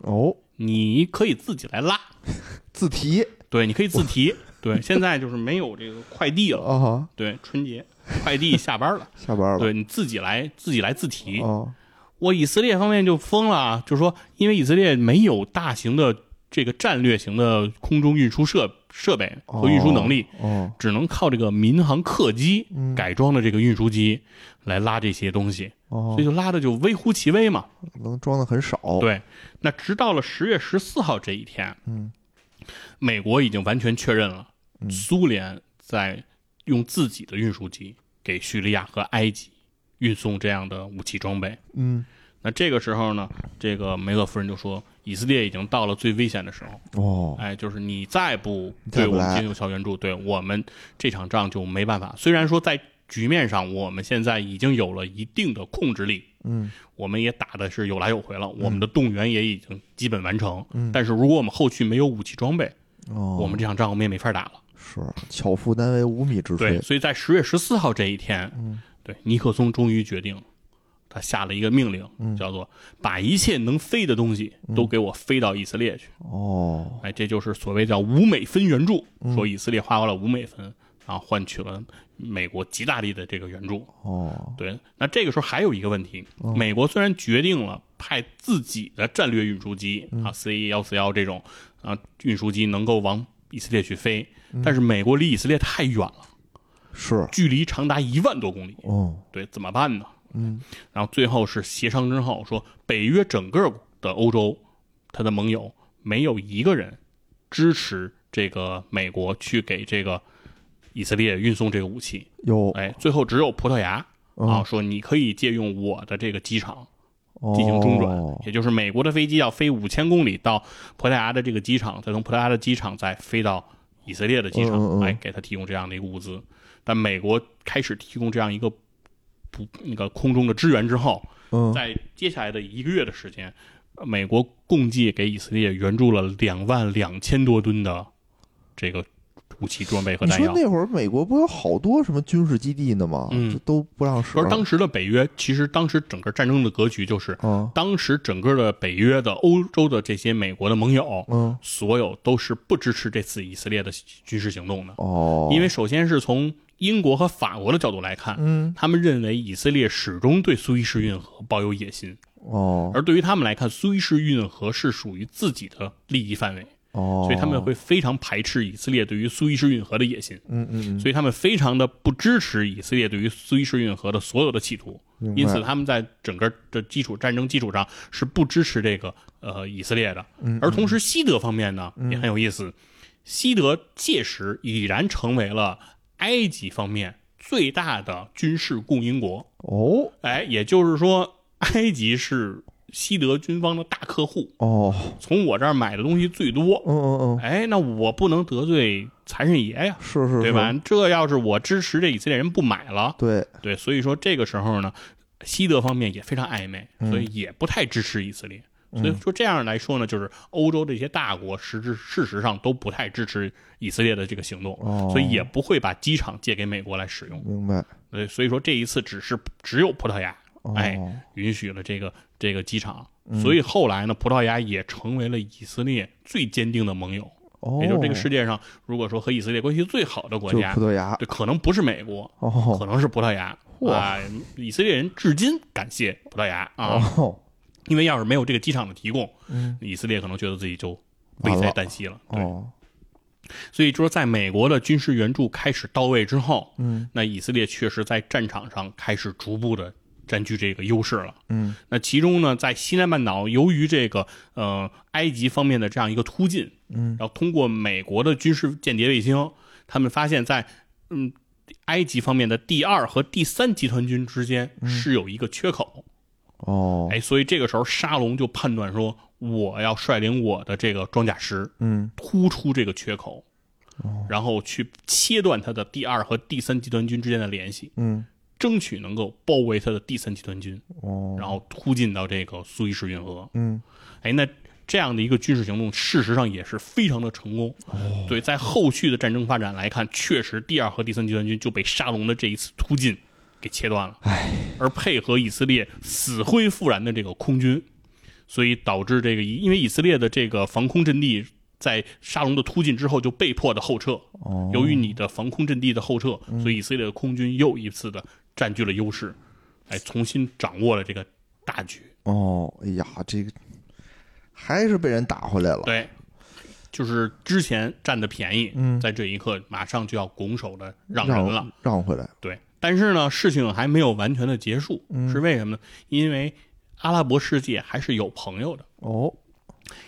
哦，你可以自己来拉，自提。对，你可以自提。对，现在就是没有这个快递了。啊，对，春节快递下班了，下班了。对你自己来自己来自提。哦，我以色列方面就疯了啊，就是说，因为以色列没有大型的这个战略型的空中运输设设备和运输能力，哦，只能靠这个民航客机嗯改装的这个运输机来拉这些东西，哦所以，就拉的就微乎其微嘛。能装的很少。，对，那直到了十月十四号这一天，嗯，美国已经完全确认了，嗯苏联在用自己的运输机给叙利亚和埃及运送这样的武器装备。嗯，那这个时候呢，这个梅勒夫人就说，以色列已经到了最危险的时候，哦，哎，就是你再不对我们进行有效援助，对我们这场仗就没办法。虽然说在局面上，我们现在已经有了一定的控制力，嗯，我们也打的是有来有回了，我们的动员也已经基本完成。嗯但是如果我们后续没有武器装备，哦，我们这场仗我们也没法打了。是巧妇难为无米之对，炊。所以在十月十四号这一天，嗯对尼克松终于决定，他下了一个命令，嗯叫做把一切能飞的东西都给我飞到以色列去。哦，哎，这就是所谓叫五美分援助，嗯说以色列花过了五美分，然后换取了美国极大力的这个援助。哦，对，那这个时候还有一个问题，美国虽然决定了派自己的战略运输机、啊，C 幺四幺这种啊运输机能够往以色列去飞，但是美国离以色列太远了，是，距离长达一万多公里。哦，对，怎么办呢？嗯，然后最后是协商之后说，北约整个的欧洲，他的盟友没有一个人支持这个美国去给这个以色列运送这个武器。有。哎，最后只有葡萄牙嗯。啊说你可以借用我的这个机场进行中转，哦也就是美国的飞机要飞五千公里到葡萄牙的这个机场，再从葡萄牙的机场再飞到以色列的机场，来给他提供这样的一个物资。但美国开始提供这样一个不那个空中的支援之后，嗯，在接下来的一个月的时间，呃美国共计给以色列援助了两万两千多吨的这个武器装备和你弹药。说那会儿美国不有好多什么军事基地呢吗？嗯。都不让使。而当时的北约，其实当时整个战争的格局就是，嗯，当时整个的北约的欧洲的这些美国的盟友，嗯，所有都是不支持这次以色列的军事行动的，哦，因为首先是从英国和法国的角度来看，嗯，他们认为以色列始终对苏伊士运河抱有野心，哦，而对于他们来看，苏伊士运河是属于自己的利益范围，哦，所以他们会非常排斥以色列对于苏伊士运河的野心，嗯嗯嗯，所以他们非常的不支持以色列对于苏伊士运河的所有的企图。因此，他们在整个的基础战争基础上是不支持这个呃以色列的。嗯而同时，西德方面呢也很有意思，西德届时已然成为了埃及方面最大的军事供应国。哦。哎，也就是说，埃及是西德军方的大客户，哦，从我这儿买的东西最多。嗯嗯嗯，哎，那我不能得罪财神爷呀，是是，对吧？？这要是我支持这以色列人不买了，对，对，所以说这个时候呢，西德方面也非常暧昧，嗯所以也不太支持以色列。所以说这样来说呢，就是欧洲这些大国实质事实上都不太支持以色列的这个行动，哦所以也不会把机场借给美国来使用。明白。对，所以说这一次只是只有葡萄牙，哦哎，允许了这个这个机场，所以后来呢，葡萄牙也成为了以色列最坚定的盟友。哦，也就是这个世界上，如果说和以色列关系最好的国家葡，萄牙。对，可能不是美国，哦可哦能是葡萄牙哇啊。以色列人至今感谢葡萄牙啊，哦，因为要是没有这个机场的提供，嗯以色列可能觉得自己就危在旦夕了。对，哦，所以就说，在美国的军事援助开始到位之后，嗯那以色列确实在战场上开始逐步的占据这个优势了。嗯。那其中呢，在西南半岛，由于这个呃埃及方面的这样一个突进，嗯，然后通过美国的军事间谍卫星，他们发现在嗯埃及方面的第二和第三集团军之间是有一个缺口，哦，哎，所以这个时候沙龙就判断说，我要率领我的这个装甲师嗯。突出这个缺口，然后去切断他的第二和第三集团军之间的联系，嗯争取能够包围他的第三集团军，哦，然后突进到这个苏伊士运河。嗯哎，那这样的一个军事行动，事实上也是非常的成功。对，在后续的战争发展来看，确实第二和第三集团军就被沙龙的这一次突进给切断了。哎，而配合以色列死灰复燃的这个空军，所以导致这个，因为以色列的这个防空阵地在沙龙的突进之后就被迫的后撤。哦，由于你的防空阵地的后撤，所以以色列的空军又一次的占据了优势，哎，重新掌握了这个大局。哦，哎呀，这个还是被人打回来了。对，就是之前占的便宜，嗯在这一刻马上就要拱手的让让人了。让回来。对，但是呢，事情还没有完全的结束，嗯是为什么呢？因为阿拉伯世界还是有朋友的，哦，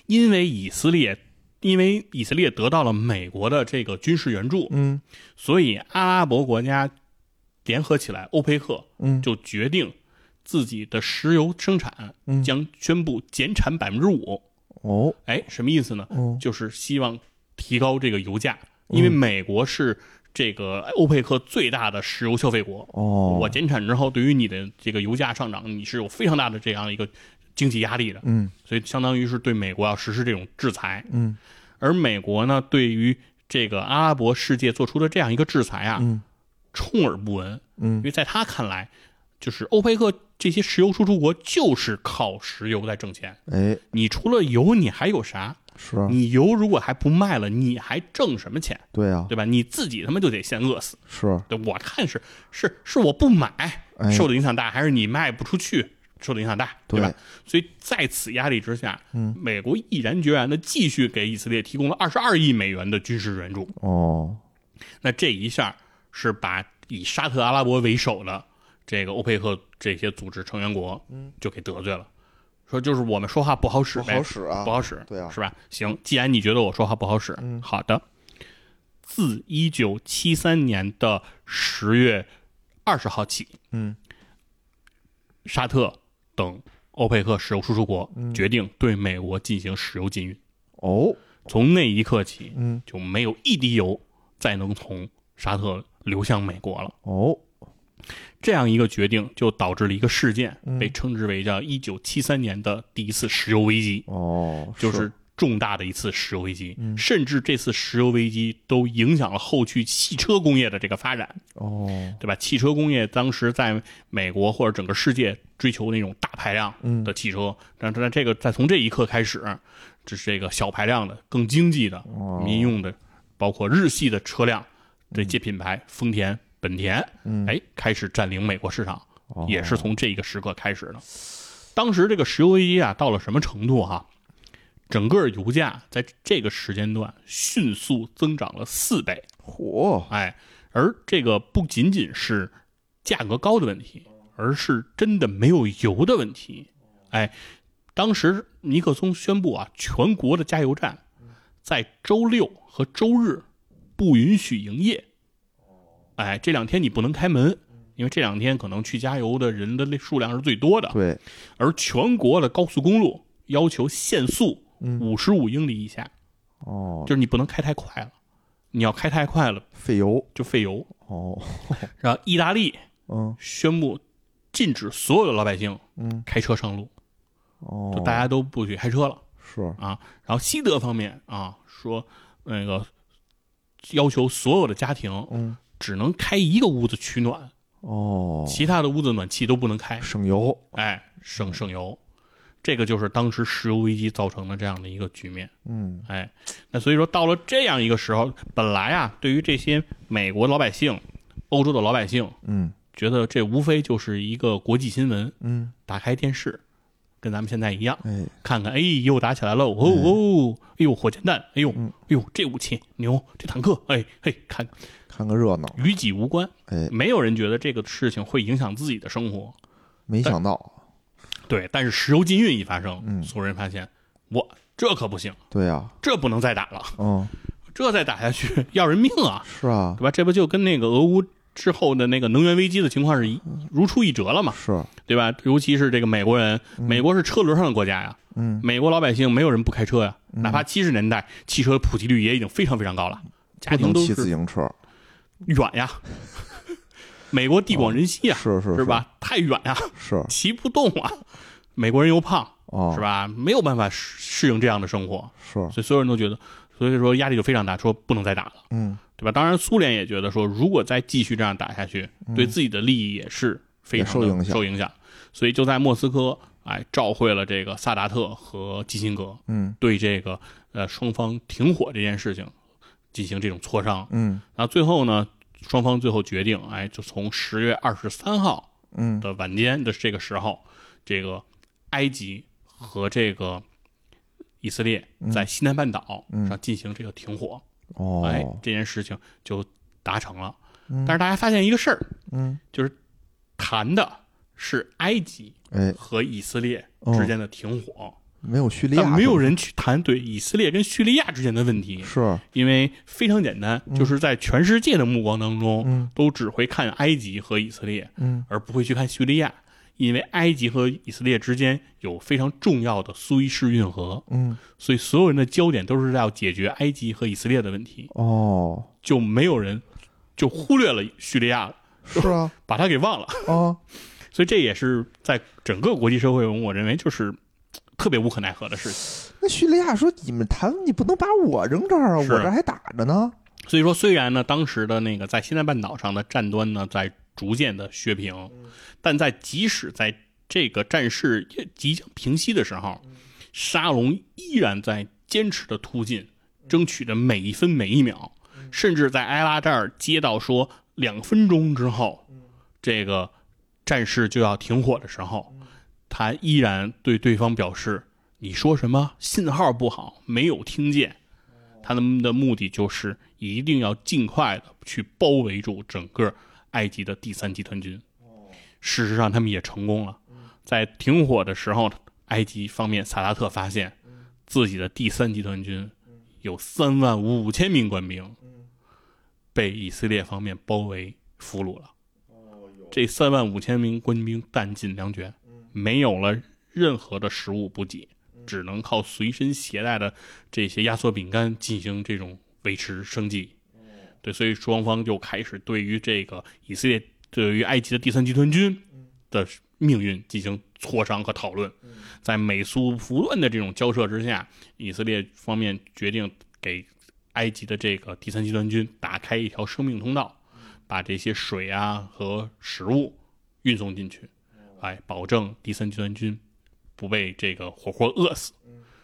因为以色列，因为以色列得到了美国的这个军事援助，嗯所以阿拉伯国家联合起来，欧佩克嗯，就决定自己的石油生产嗯。将宣布减产百分之五。哦，哎，什么意思呢？哦，就是希望提高这个油价，因为美国是这个欧佩克最大的石油消费国。哦，我减产之后，对于你的这个油价上涨，你是有非常大的这样一个经济压力的，嗯。所以相当于是对美国要实施这种制裁。嗯。而美国呢，对于这个阿拉伯世界做出的这样一个制裁啊，嗯充耳不闻，嗯因嗯为在他看来，就是欧佩克这些石油输出国就是靠石油在挣钱。哎，你除了油，你还有啥？是啊，你油如果还不卖了，你还挣什么钱？对啊，对吧？你自己他妈就得先饿死。是，对，我看是是是我不买哎受的影响大，还是你卖不出去受的影响大，对吧？所以在此压力之下，嗯美国毅然决然的继续给以色列提供了二十二亿美元的军事援助。哦，那这一下是把以沙特阿拉伯为首的这个欧佩克这些组织成员国，就给得罪了，说就是我们说话不好使呗，不好使啊不，好使，对啊是吧？行，既然你觉得我说话不好使，嗯好的。自一九七三年的十月二十号起，嗯沙特等欧佩克石油输出国嗯决定对美国进行石油禁运。哦，从那一刻起，嗯就没有一滴油再能从沙特流向美国了。哦，这样一个决定，就导致了一个事件，嗯。被称之为叫一九七三年的第一次石油危机，哦，就是重大的一次石油危机。嗯。甚至这次石油危机都影响了后续汽车工业的这个发展，哦，对吧？汽车工业当时在美国或者整个世界追求那种大排量嗯。的汽车，但是这个在从这一刻开始，这是这个小排量的、更经济的、哦。民用的，包括日系的车辆，这些品牌，丰田、本田，嗯，哎，开始占领美国市场，哦。也是从这一个时刻开始的。当时这个石油危机啊，到了什么程度哈、整个油价在这个时间段迅速增长了四倍，嚯，哎，而这个不仅仅是价格高的问题，而是真的没有油的问题。哎，当时尼克松宣布啊，全国的加油站在周六和周日不允许营业。哎，这两天你不能开门，因为这两天可能去加油的人的数量是最多的。对，而全国的高速公路要求限速嗯五十五英里以下，哦，就是你不能开太快了，你要开太快了费油，就费油。哦，然后意大利 嗯宣布禁止所有的老百姓嗯，开车上路，哦，就大家都不许开车了是，啊。然后西德方面啊说那个要求所有的家庭嗯，只能开一个屋子取暖，哦，其他的屋子暖气都不能开，省油，哎，省省油。这个就是当时石油危机造成的这样的一个局面。嗯。哎，那所以说到了这样一个时候，本来啊，对于这些美国老百姓、欧洲的老百姓，嗯。觉得这无非就是一个国际新闻，嗯，打开电视，跟咱们现在一样，哎，看看，哎，又打起来了，哦哦，哎呦，火箭弹，哎呦，嗯哎呦，这武器牛，这坦克，哎嘿，看看个热闹，与己无关，哎，没有人觉得这个事情会影响自己的生活。没想到，对，但是石油禁运一发生，嗯所有人发现，我这可不行，对呀，这不能再打了，嗯，这再打下去要人命啊！是啊对，吧？这不就跟那个俄乌之后的那个能源危机的情况是一如出一辙了嘛？是，对吧？尤其是这个美国人，美国是车轮上的国家呀，嗯美国老百姓没有人不开车呀，哪怕七十年代汽车普及率也已经非常非常高了，家庭都骑自行车，远呀。美国地广人稀呀，是是是？吧？太远呀，是，骑不动啊。美国人又胖，哦，是？吧？没有办法适适应这样的生活，是，所以所有人都觉得，所以说压力就非常大，说不能再打了。嗯，对吧？当然，苏联也觉得说，如果再继续这样打下去，对自己的利益也是非常受影响受影响。所以就在莫斯科，哎，召会了这个萨达特和基辛格，嗯，对这个呃双方停火这件事情进行这种磋商。嗯那最后呢，双方最后决定，哎，就从十月二十三号嗯的晚间的这个时候，这个埃及和这个以色列在西南半岛上进行这个停火，哎哦，哎这件事情就达成了。嗯。但是大家发现一个事儿，嗯。就是谈的是埃及哎，和以色列之间的停火，没有叙利亚但没有人去谈对以色列跟叙利亚之间的问题，是。因为非常简单，就是在全世界的目光当中，嗯。都只会看埃及和以色列，嗯。而不会去看叙利亚，因为埃及和以色列之间有非常重要的苏伊士运河，嗯所以所有人的焦点都是要解决埃及和以色列的问题，哦，就没有人就忽略了叙利亚，是啊 把它给忘了。啊所以这也是在整个国际社会中，我认为就是特别无可奈何的事情。那叙利亚说你们谈，你不能把我扔这儿啊，我这儿还打着呢。所以说，虽然呢，当时的那个在西南半岛上的战端呢在逐渐的削平，但在即使在这个战事也即将平息的时候，沙龙依然在坚持的突进，争取着每一分每一秒，甚至在埃拉这儿接到说两分钟之后，这个战事就要停火的时候，他依然对对方表示：“你说什么？信号不好，没有听见。”他们的目的就是一定要尽快的去包围住整个埃及的第三集团军。事实上，他们也成功了。在停火的时候，埃及方面萨达特发现自己的第三集团军有三万五千名官兵被以色列方面包围俘虏了。这三万五千名官兵弹尽粮绝，没有了任何的食物补给，只能靠随身携带的这些压缩饼干进行这种维持生计。对，所以双方就开始对于这个以色列对于埃及的第三集团军的命运进行磋商和讨论。在美苏不断的这种交涉之下，以色列方面决定给埃及的这个第三集团军打开一条生命通道，把这些水啊和食物运送进去，哎，保证第三集团军不被这个活活饿死。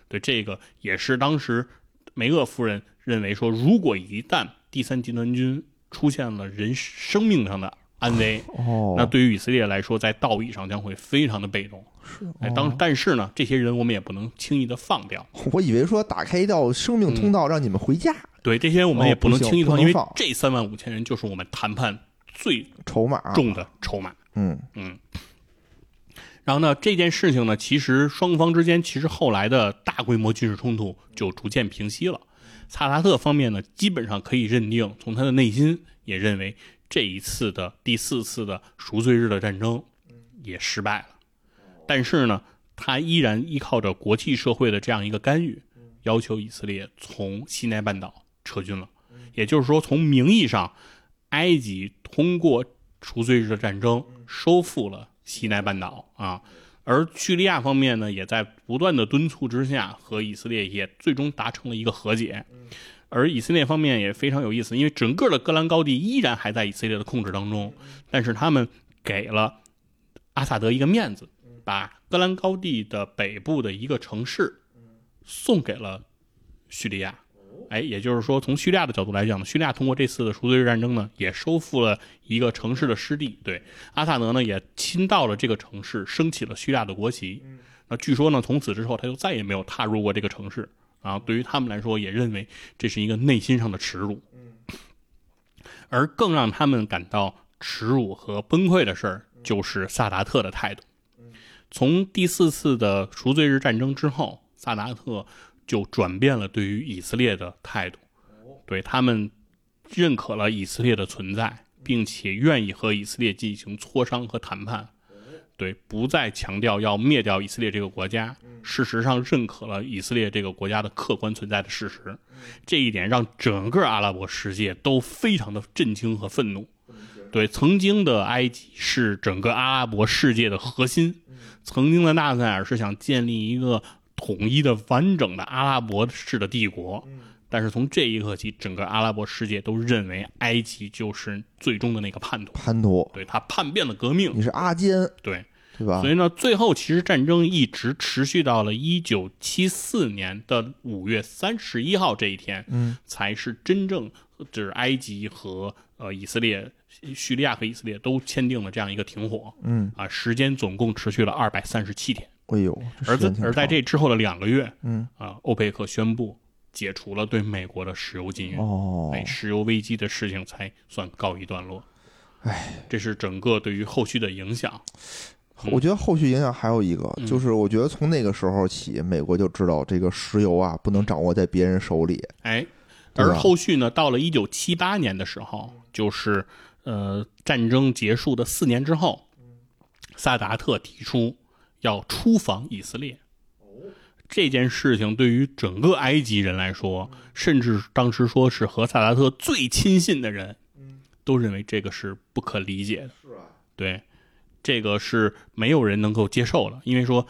对，这个也是当时梅厄夫人认为说，如果一旦第三集团军出现了人生命上的安危，哦，那对于以色列来说，在道义上将会非常的被动。是哎，当但是呢，这些人我们也不能轻易的放掉。我以为说打开一道生命通道让你们回家，对，这些人我们哦也不能轻易放，因为这三万五千人就是我们谈判最筹码重的筹码。嗯嗯，然后呢，这件事情呢，其实双方之间其实后来的大规模军事冲突就逐渐平息了。萨达特方面呢，基本上可以认定，从他的内心也认为这一次的第四次的赎罪日的战争也失败了。但是呢，他依然依靠着国际社会的这样一个干预，要求以色列从西奈半岛撤军了。也就是说，从名义上，埃及通过赎罪日的战争收复了西奈半岛啊，而叙利亚方面呢，也在不断的敦促之下，和以色列也最终达成了一个和解。而以色列方面也非常有意思，因为整个的戈兰高地依然还在以色列的控制当中，但是他们给了阿萨德一个面子，把戈兰高地的北部的一个城市送给了叙利亚。哎，也就是说，从叙利亚的角度来讲呢，叙利亚通过这次的赎罪日战争呢，也收复了一个城市的失地。对，阿萨德呢也亲到了这个城市，升起了叙利亚的国旗。那据说呢，从此之后他就再也没有踏入过这个城市。啊，对于他们来说，也认为这是一个内心上的耻辱。而更让他们感到耻辱和崩溃的事儿，就是萨达特的态度。从第四次的赎罪日战争之后，萨达特就转变了对于以色列的态度，对他们认可了以色列的存在，并且愿意和以色列进行磋商和谈判。对，不再强调要灭掉以色列这个国家，事实上认可了以色列这个国家的客观存在的事实。这一点让整个阿拉伯世界都非常的震惊和愤怒。对，曾经的埃及是整个阿拉伯世界的核心，曾经的纳赛尔是想建立一个统一的、完整的阿拉伯式的帝国。但是从这一刻起，整个阿拉伯世界都认为埃及就是最终的那个叛徒，叛徒，对他叛变了革命，你是阿坚，对，对吧？所？以呢，最后其实战争一直持续到了一九七四年的五月三十一号这一天，嗯，才是真正就是埃及和呃以色列、叙利亚和以色列都签订了这样一个停火，嗯，啊，时间总共持续了二百三十七天。哎呦，而在而在这之后的两个月，嗯啊，欧佩克宣布解除了对美国的石油禁运，哦，哎，石油危机的事情才算告一段落。哎，这是整个对于后续的影响。我觉得后续影响还有一个，嗯就是我觉得从那个时候起，美国就知道这个石油啊不能掌握在别人手里。哎，而后续呢，到了一九七八年的时候，就是呃战争结束的四年之后，萨达特提出要出访以色列。这件事情对于整个埃及人来说，甚至当时说是和萨达特最亲信的人，都认为这个是不可理解的。是啊，对，这个是没有人能够接受的，因为说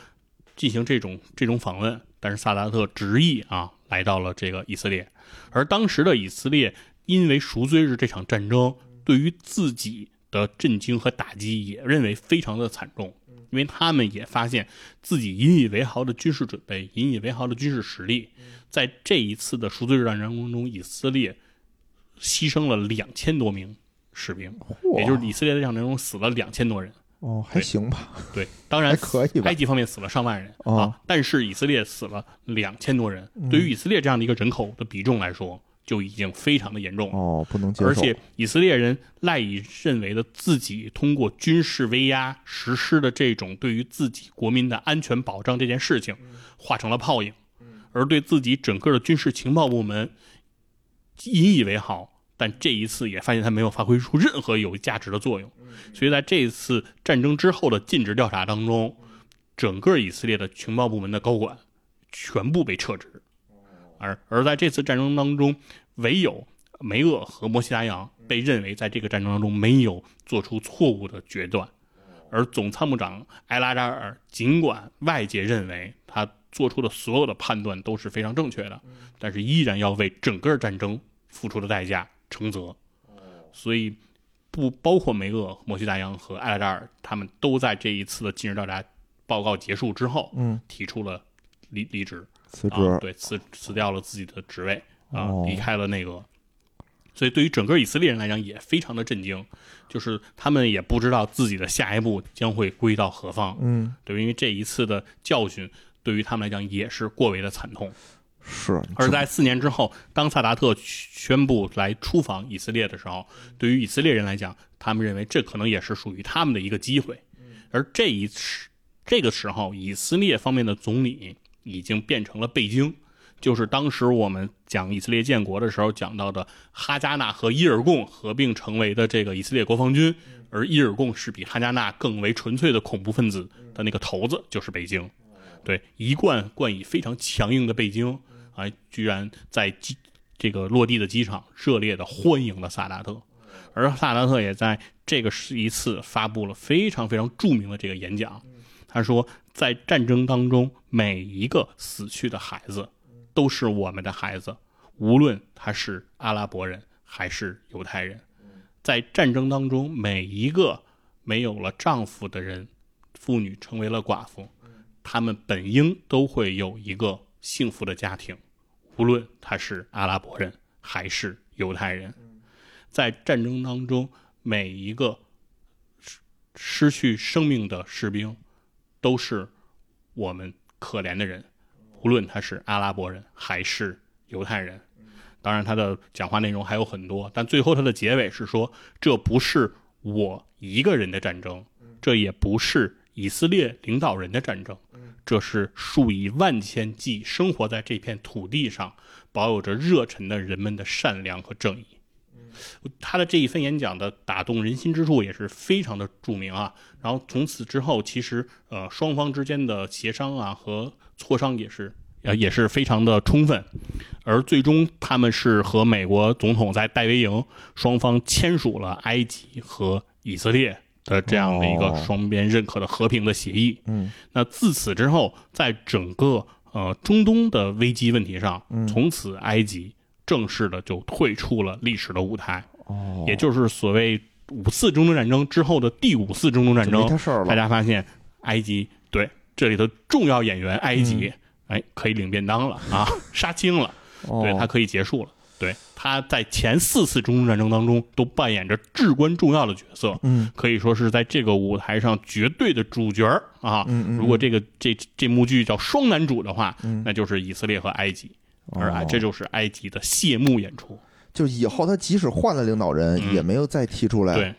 进行这种这种访问，但是萨达特执意啊来到了这个以色列，而当时的以色列因为赎罪日这场战争，对于自己的震惊和打击也认为非常的惨重，因为他们也发现自己引以为豪的军事准备、引以为豪的军事实力，在这一次的赎罪日战争当中，以色列牺牲了两千多名士兵，也就是以色列的这场战争中死了两千多人。哦，还行吧，对，当然还可以吧。埃及方面死了上万人、哦。啊，但是以色列死了两千多人，对于以色列这样的一个人口的比重来说，就已经非常的严重了。哦，不能接受。而且以色列人赖以认为的自己通过军事威压实施的这种对于自己国民的安全保障这件事情，化成了泡影，而对自己整个的军事情报部门引以为豪。但这一次也发现他没有发挥出任何有价值的作用，所以在这一次战争之后的尽职调查当中，整个以色列的情报部门的高管全部被撤职，而而在这次战争当中，唯有梅厄和摩西达扬被认为在这个战争当中没有做出错误的决断，而总参谋长埃拉扎尔尽管外界认为他做出的所有的判断都是非常正确的，但是依然要为整个战争付出的代价承责，所以不包括梅厄、摩西达扬和埃拉扎尔，他们都在这一次的近日调查报告结束之后，嗯，提出了离离职。辞职，啊，对，辞辞掉了自己的职位啊，哦离开了内阁。所以对于整个以色列人来讲也非常的震惊，就是他们也不知道自己的下一步将会归到何方。嗯，对，因为这一次的教训对于他们来讲也是过为的惨痛。是。而在四年之后，当萨达特宣布来出访以色列的时候，对于以色列人来讲，他们认为这可能也是属于他们的一个机会。而这一次这个时候，以色列方面的总理已经变成了贝京，就是当时我们讲以色列建国的时候讲到的哈加纳和伊尔贡合并成为的这个以色列国防军，而伊尔贡是比哈加纳更为纯粹的恐怖分子的那个头子，就是北京。对，一贯冠以非常强硬的北京啊，居然在机这个落地的机场热烈的欢迎了萨达特，而萨达特也在这个是一次发布了非常非常著名的这个演讲。他说，在战争当中，每一个死去的孩子都是我们的孩子，无论他是阿拉伯人还是犹太人。在战争当中，每一个没有了丈夫的人，妇女成为了寡妇，他们本应都会有一个幸福的家庭，无论他是阿拉伯人还是犹太人。在战争当中，每一个失失去生命的士兵，都是我们可怜的人，无论他是阿拉伯人还是犹太人。当然，他的讲话内容还有很多，但最后他的结尾是说：“这不是我一个人的战争，这也不是以色列领导人的战争，这是数以万千计生活在这片土地上、保有着热忱的人们的善良和正义。”他的这一番演讲的打动人心之处也是非常的著名啊。然后从此之后，其实呃双方之间的协商啊和磋商也是呃也是非常的充分，而最终他们是和美国总统在戴维营双方签署了埃及和以色列的这样的一个哦双边认可的和平的协议。嗯，那自此之后，在整个呃中东的危机问题上，从此埃及正式的就退出了历史的舞台，哦，也就是所谓五次中东战争之后的第五次中东战争。大家发现，埃及对这里的重要演员埃及，哎，可以领便当了啊，杀青了，对，他哦，可以结束了。对，他在前四次中东战争当中都扮演着至关重要的角色，嗯可以说是在这个舞台上绝对的主角儿啊。嗯嗯，如果这个这这幕剧叫双男主的话，嗯那就是以色列和埃及，而埃哦这就是埃及的谢幕演出。就以后他即使换了领导人，嗯也没有再提出来对，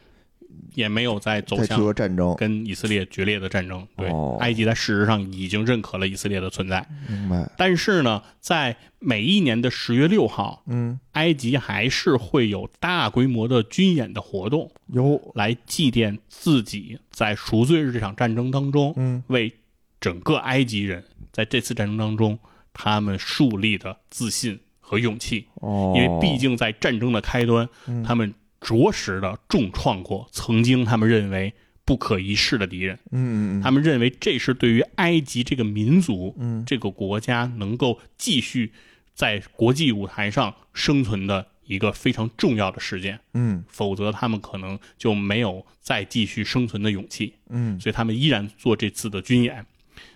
也没有再走向战争，跟以色列决裂的战争。对，哦埃及在事实上已经认可了以色列的存在，明白？但是呢，在每一年的十月六号，嗯，埃及还是会有大规模的军演的活动，有，来祭奠自己在赎罪日这场战争当中，嗯为整个埃及人在这次战争当中他们树立的自信和勇气。哦，因为毕竟在战争的开端，嗯他们着实的重创过曾经他们认为不可一世的敌人。嗯嗯嗯，他们认为这是对于埃及这个民族、嗯这个国家能够继续在国际舞台上生存的一个非常重要的事件。嗯否则，他们可能就没有再继续生存的勇气。嗯所以，他们依然做这次的军演。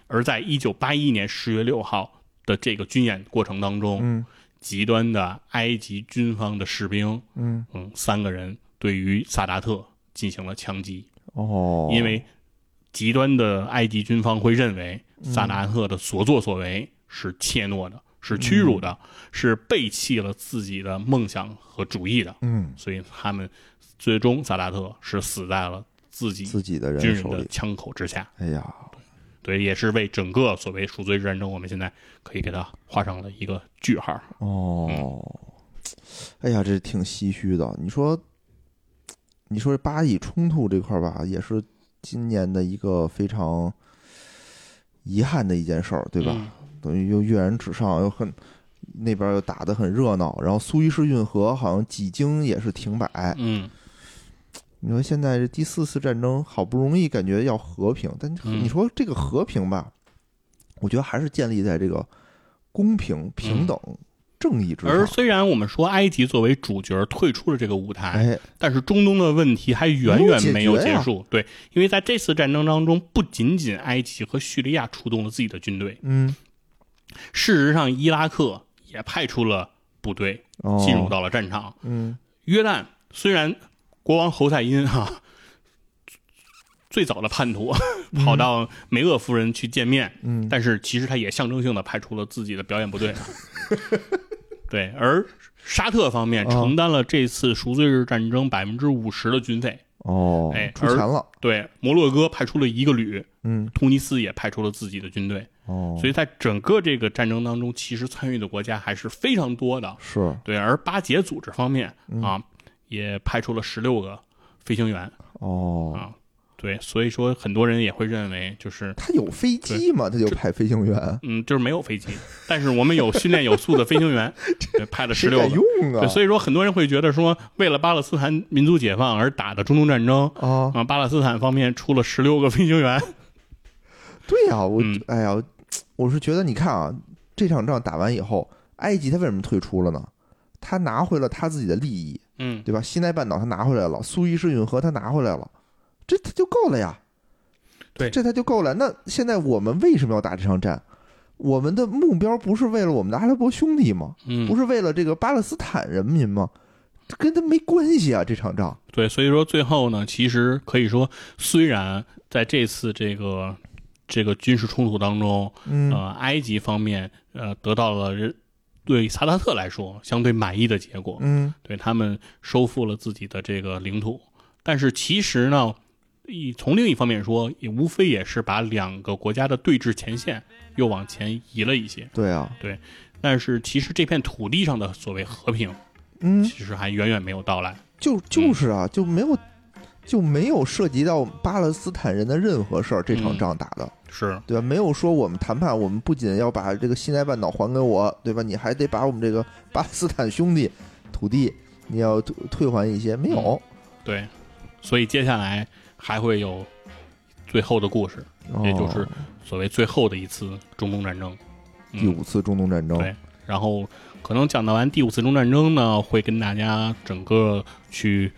而在一九八一年十月六号的这个军演过程当中，嗯。极端的埃及军方的士兵，嗯，嗯，三个人对于萨达特进行了枪击，哦，因为极端的埃及军方会认为萨达特的所作所为是怯懦的，是屈辱的，是背弃了自己的梦想和主义的，嗯。所以他们最终萨达特是死在了自己自己的人手的枪口之下。哎呀，对，也是为整个所谓赎罪日战争，我们现在可以给它画上了一个句号。哦，哎呀，这挺唏嘘的。你说，你说这巴以冲突这块儿吧，也是今年的一个非常遗憾的一件事儿，对吧？嗯等于又跃然纸上，又很那边又打得很热闹，然后苏伊士运河好像几经也是停摆。嗯你说现在这第四次战争好不容易感觉要和平，但嗯你说这个和平吧，我觉得还是建立在这个公平、平等、正义之上而。虽然我们说埃及作为主角退出了这个舞台，哎，但是中东的问题还远远没有结束。对，因为在这次战争当中，不仅仅埃及和叙利亚出动了自己的军队，嗯，事实上伊拉克也派出了部队哦，进入到了战场。嗯约旦虽然国王侯赛因哈、最早的叛徒 跑到梅厄夫人去见面，嗯，但是其实他也象征性的派出了自己的表演部队啊。对，而沙特方面啊承担了这次赎罪日战争百分之五十的军费。哦，哎出钱了，对，摩洛哥派出了一个旅，嗯突尼斯也派出了自己的军队。哦，所以在整个这个战争当中，其实参与的国家还是非常多的。是对，而巴解组织方面嗯啊，也派出了十六个飞行员哦，啊。对，所以说很多人也会认为，就是他有飞机嘛，他就派飞行员，嗯，就是没有飞机，但是我们有训练有素的飞行员，对，派了十六个。用啊对，？所以说很多人会觉得说，为了巴勒斯坦民族解放而打的中东战争啊，啊，巴勒斯坦方面出了十六个飞行员。对呀，我嗯哎呀，我是觉得你看啊，这场仗打完以后，埃及他为什么退出了呢？他拿回了他自己的利益，嗯，对吧？西奈半岛他拿回来了，苏伊士运河他拿回来了，这他就够了呀。对这他就够了。那现在我们为什么要打这场战？我们的目标不是为了我们的阿拉伯兄弟吗？嗯，不是为了这个巴勒斯坦人民吗？跟他没关系啊！这场仗，对，所以说最后呢，其实可以说，虽然在这次这个这个军事冲突当中，嗯呃，埃及方面呃得到了人对萨达特来说相对满意的结果，嗯。对他们收复了自己的这个领土，但是其实呢，一从另一方面说，也无非也是把两个国家的对峙前线又往前移了一些，对啊，对但是其实这片土地上的所谓和平，嗯，其实还远远没有到来。就就是啊，就没有就没有涉及到巴勒斯坦人的任何事儿。这场嗯仗打的，是，对吧？没有说我们谈判，我们不仅要把这个西奈半岛还给我，对吧？你还得把我们这个 巴勒斯坦兄弟土地你要退退还一些，没有。对，所以接下来还会有最后的故事，也就是哦所谓最后的一次中东战争。嗯第五次中东战争。对然后可能讲到完第五次中东战争呢，会跟大家整个去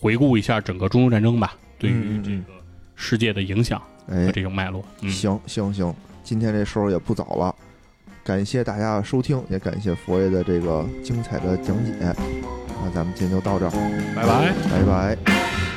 回顾一下整个中东战争吧，对于这个世界的影响哎和，这种脉络。嗯，行行行，今天这时候也不早了，感谢大家的收听，也感谢佛爷的这个精彩的讲解。那咱们今天就到这儿，拜拜。拜拜。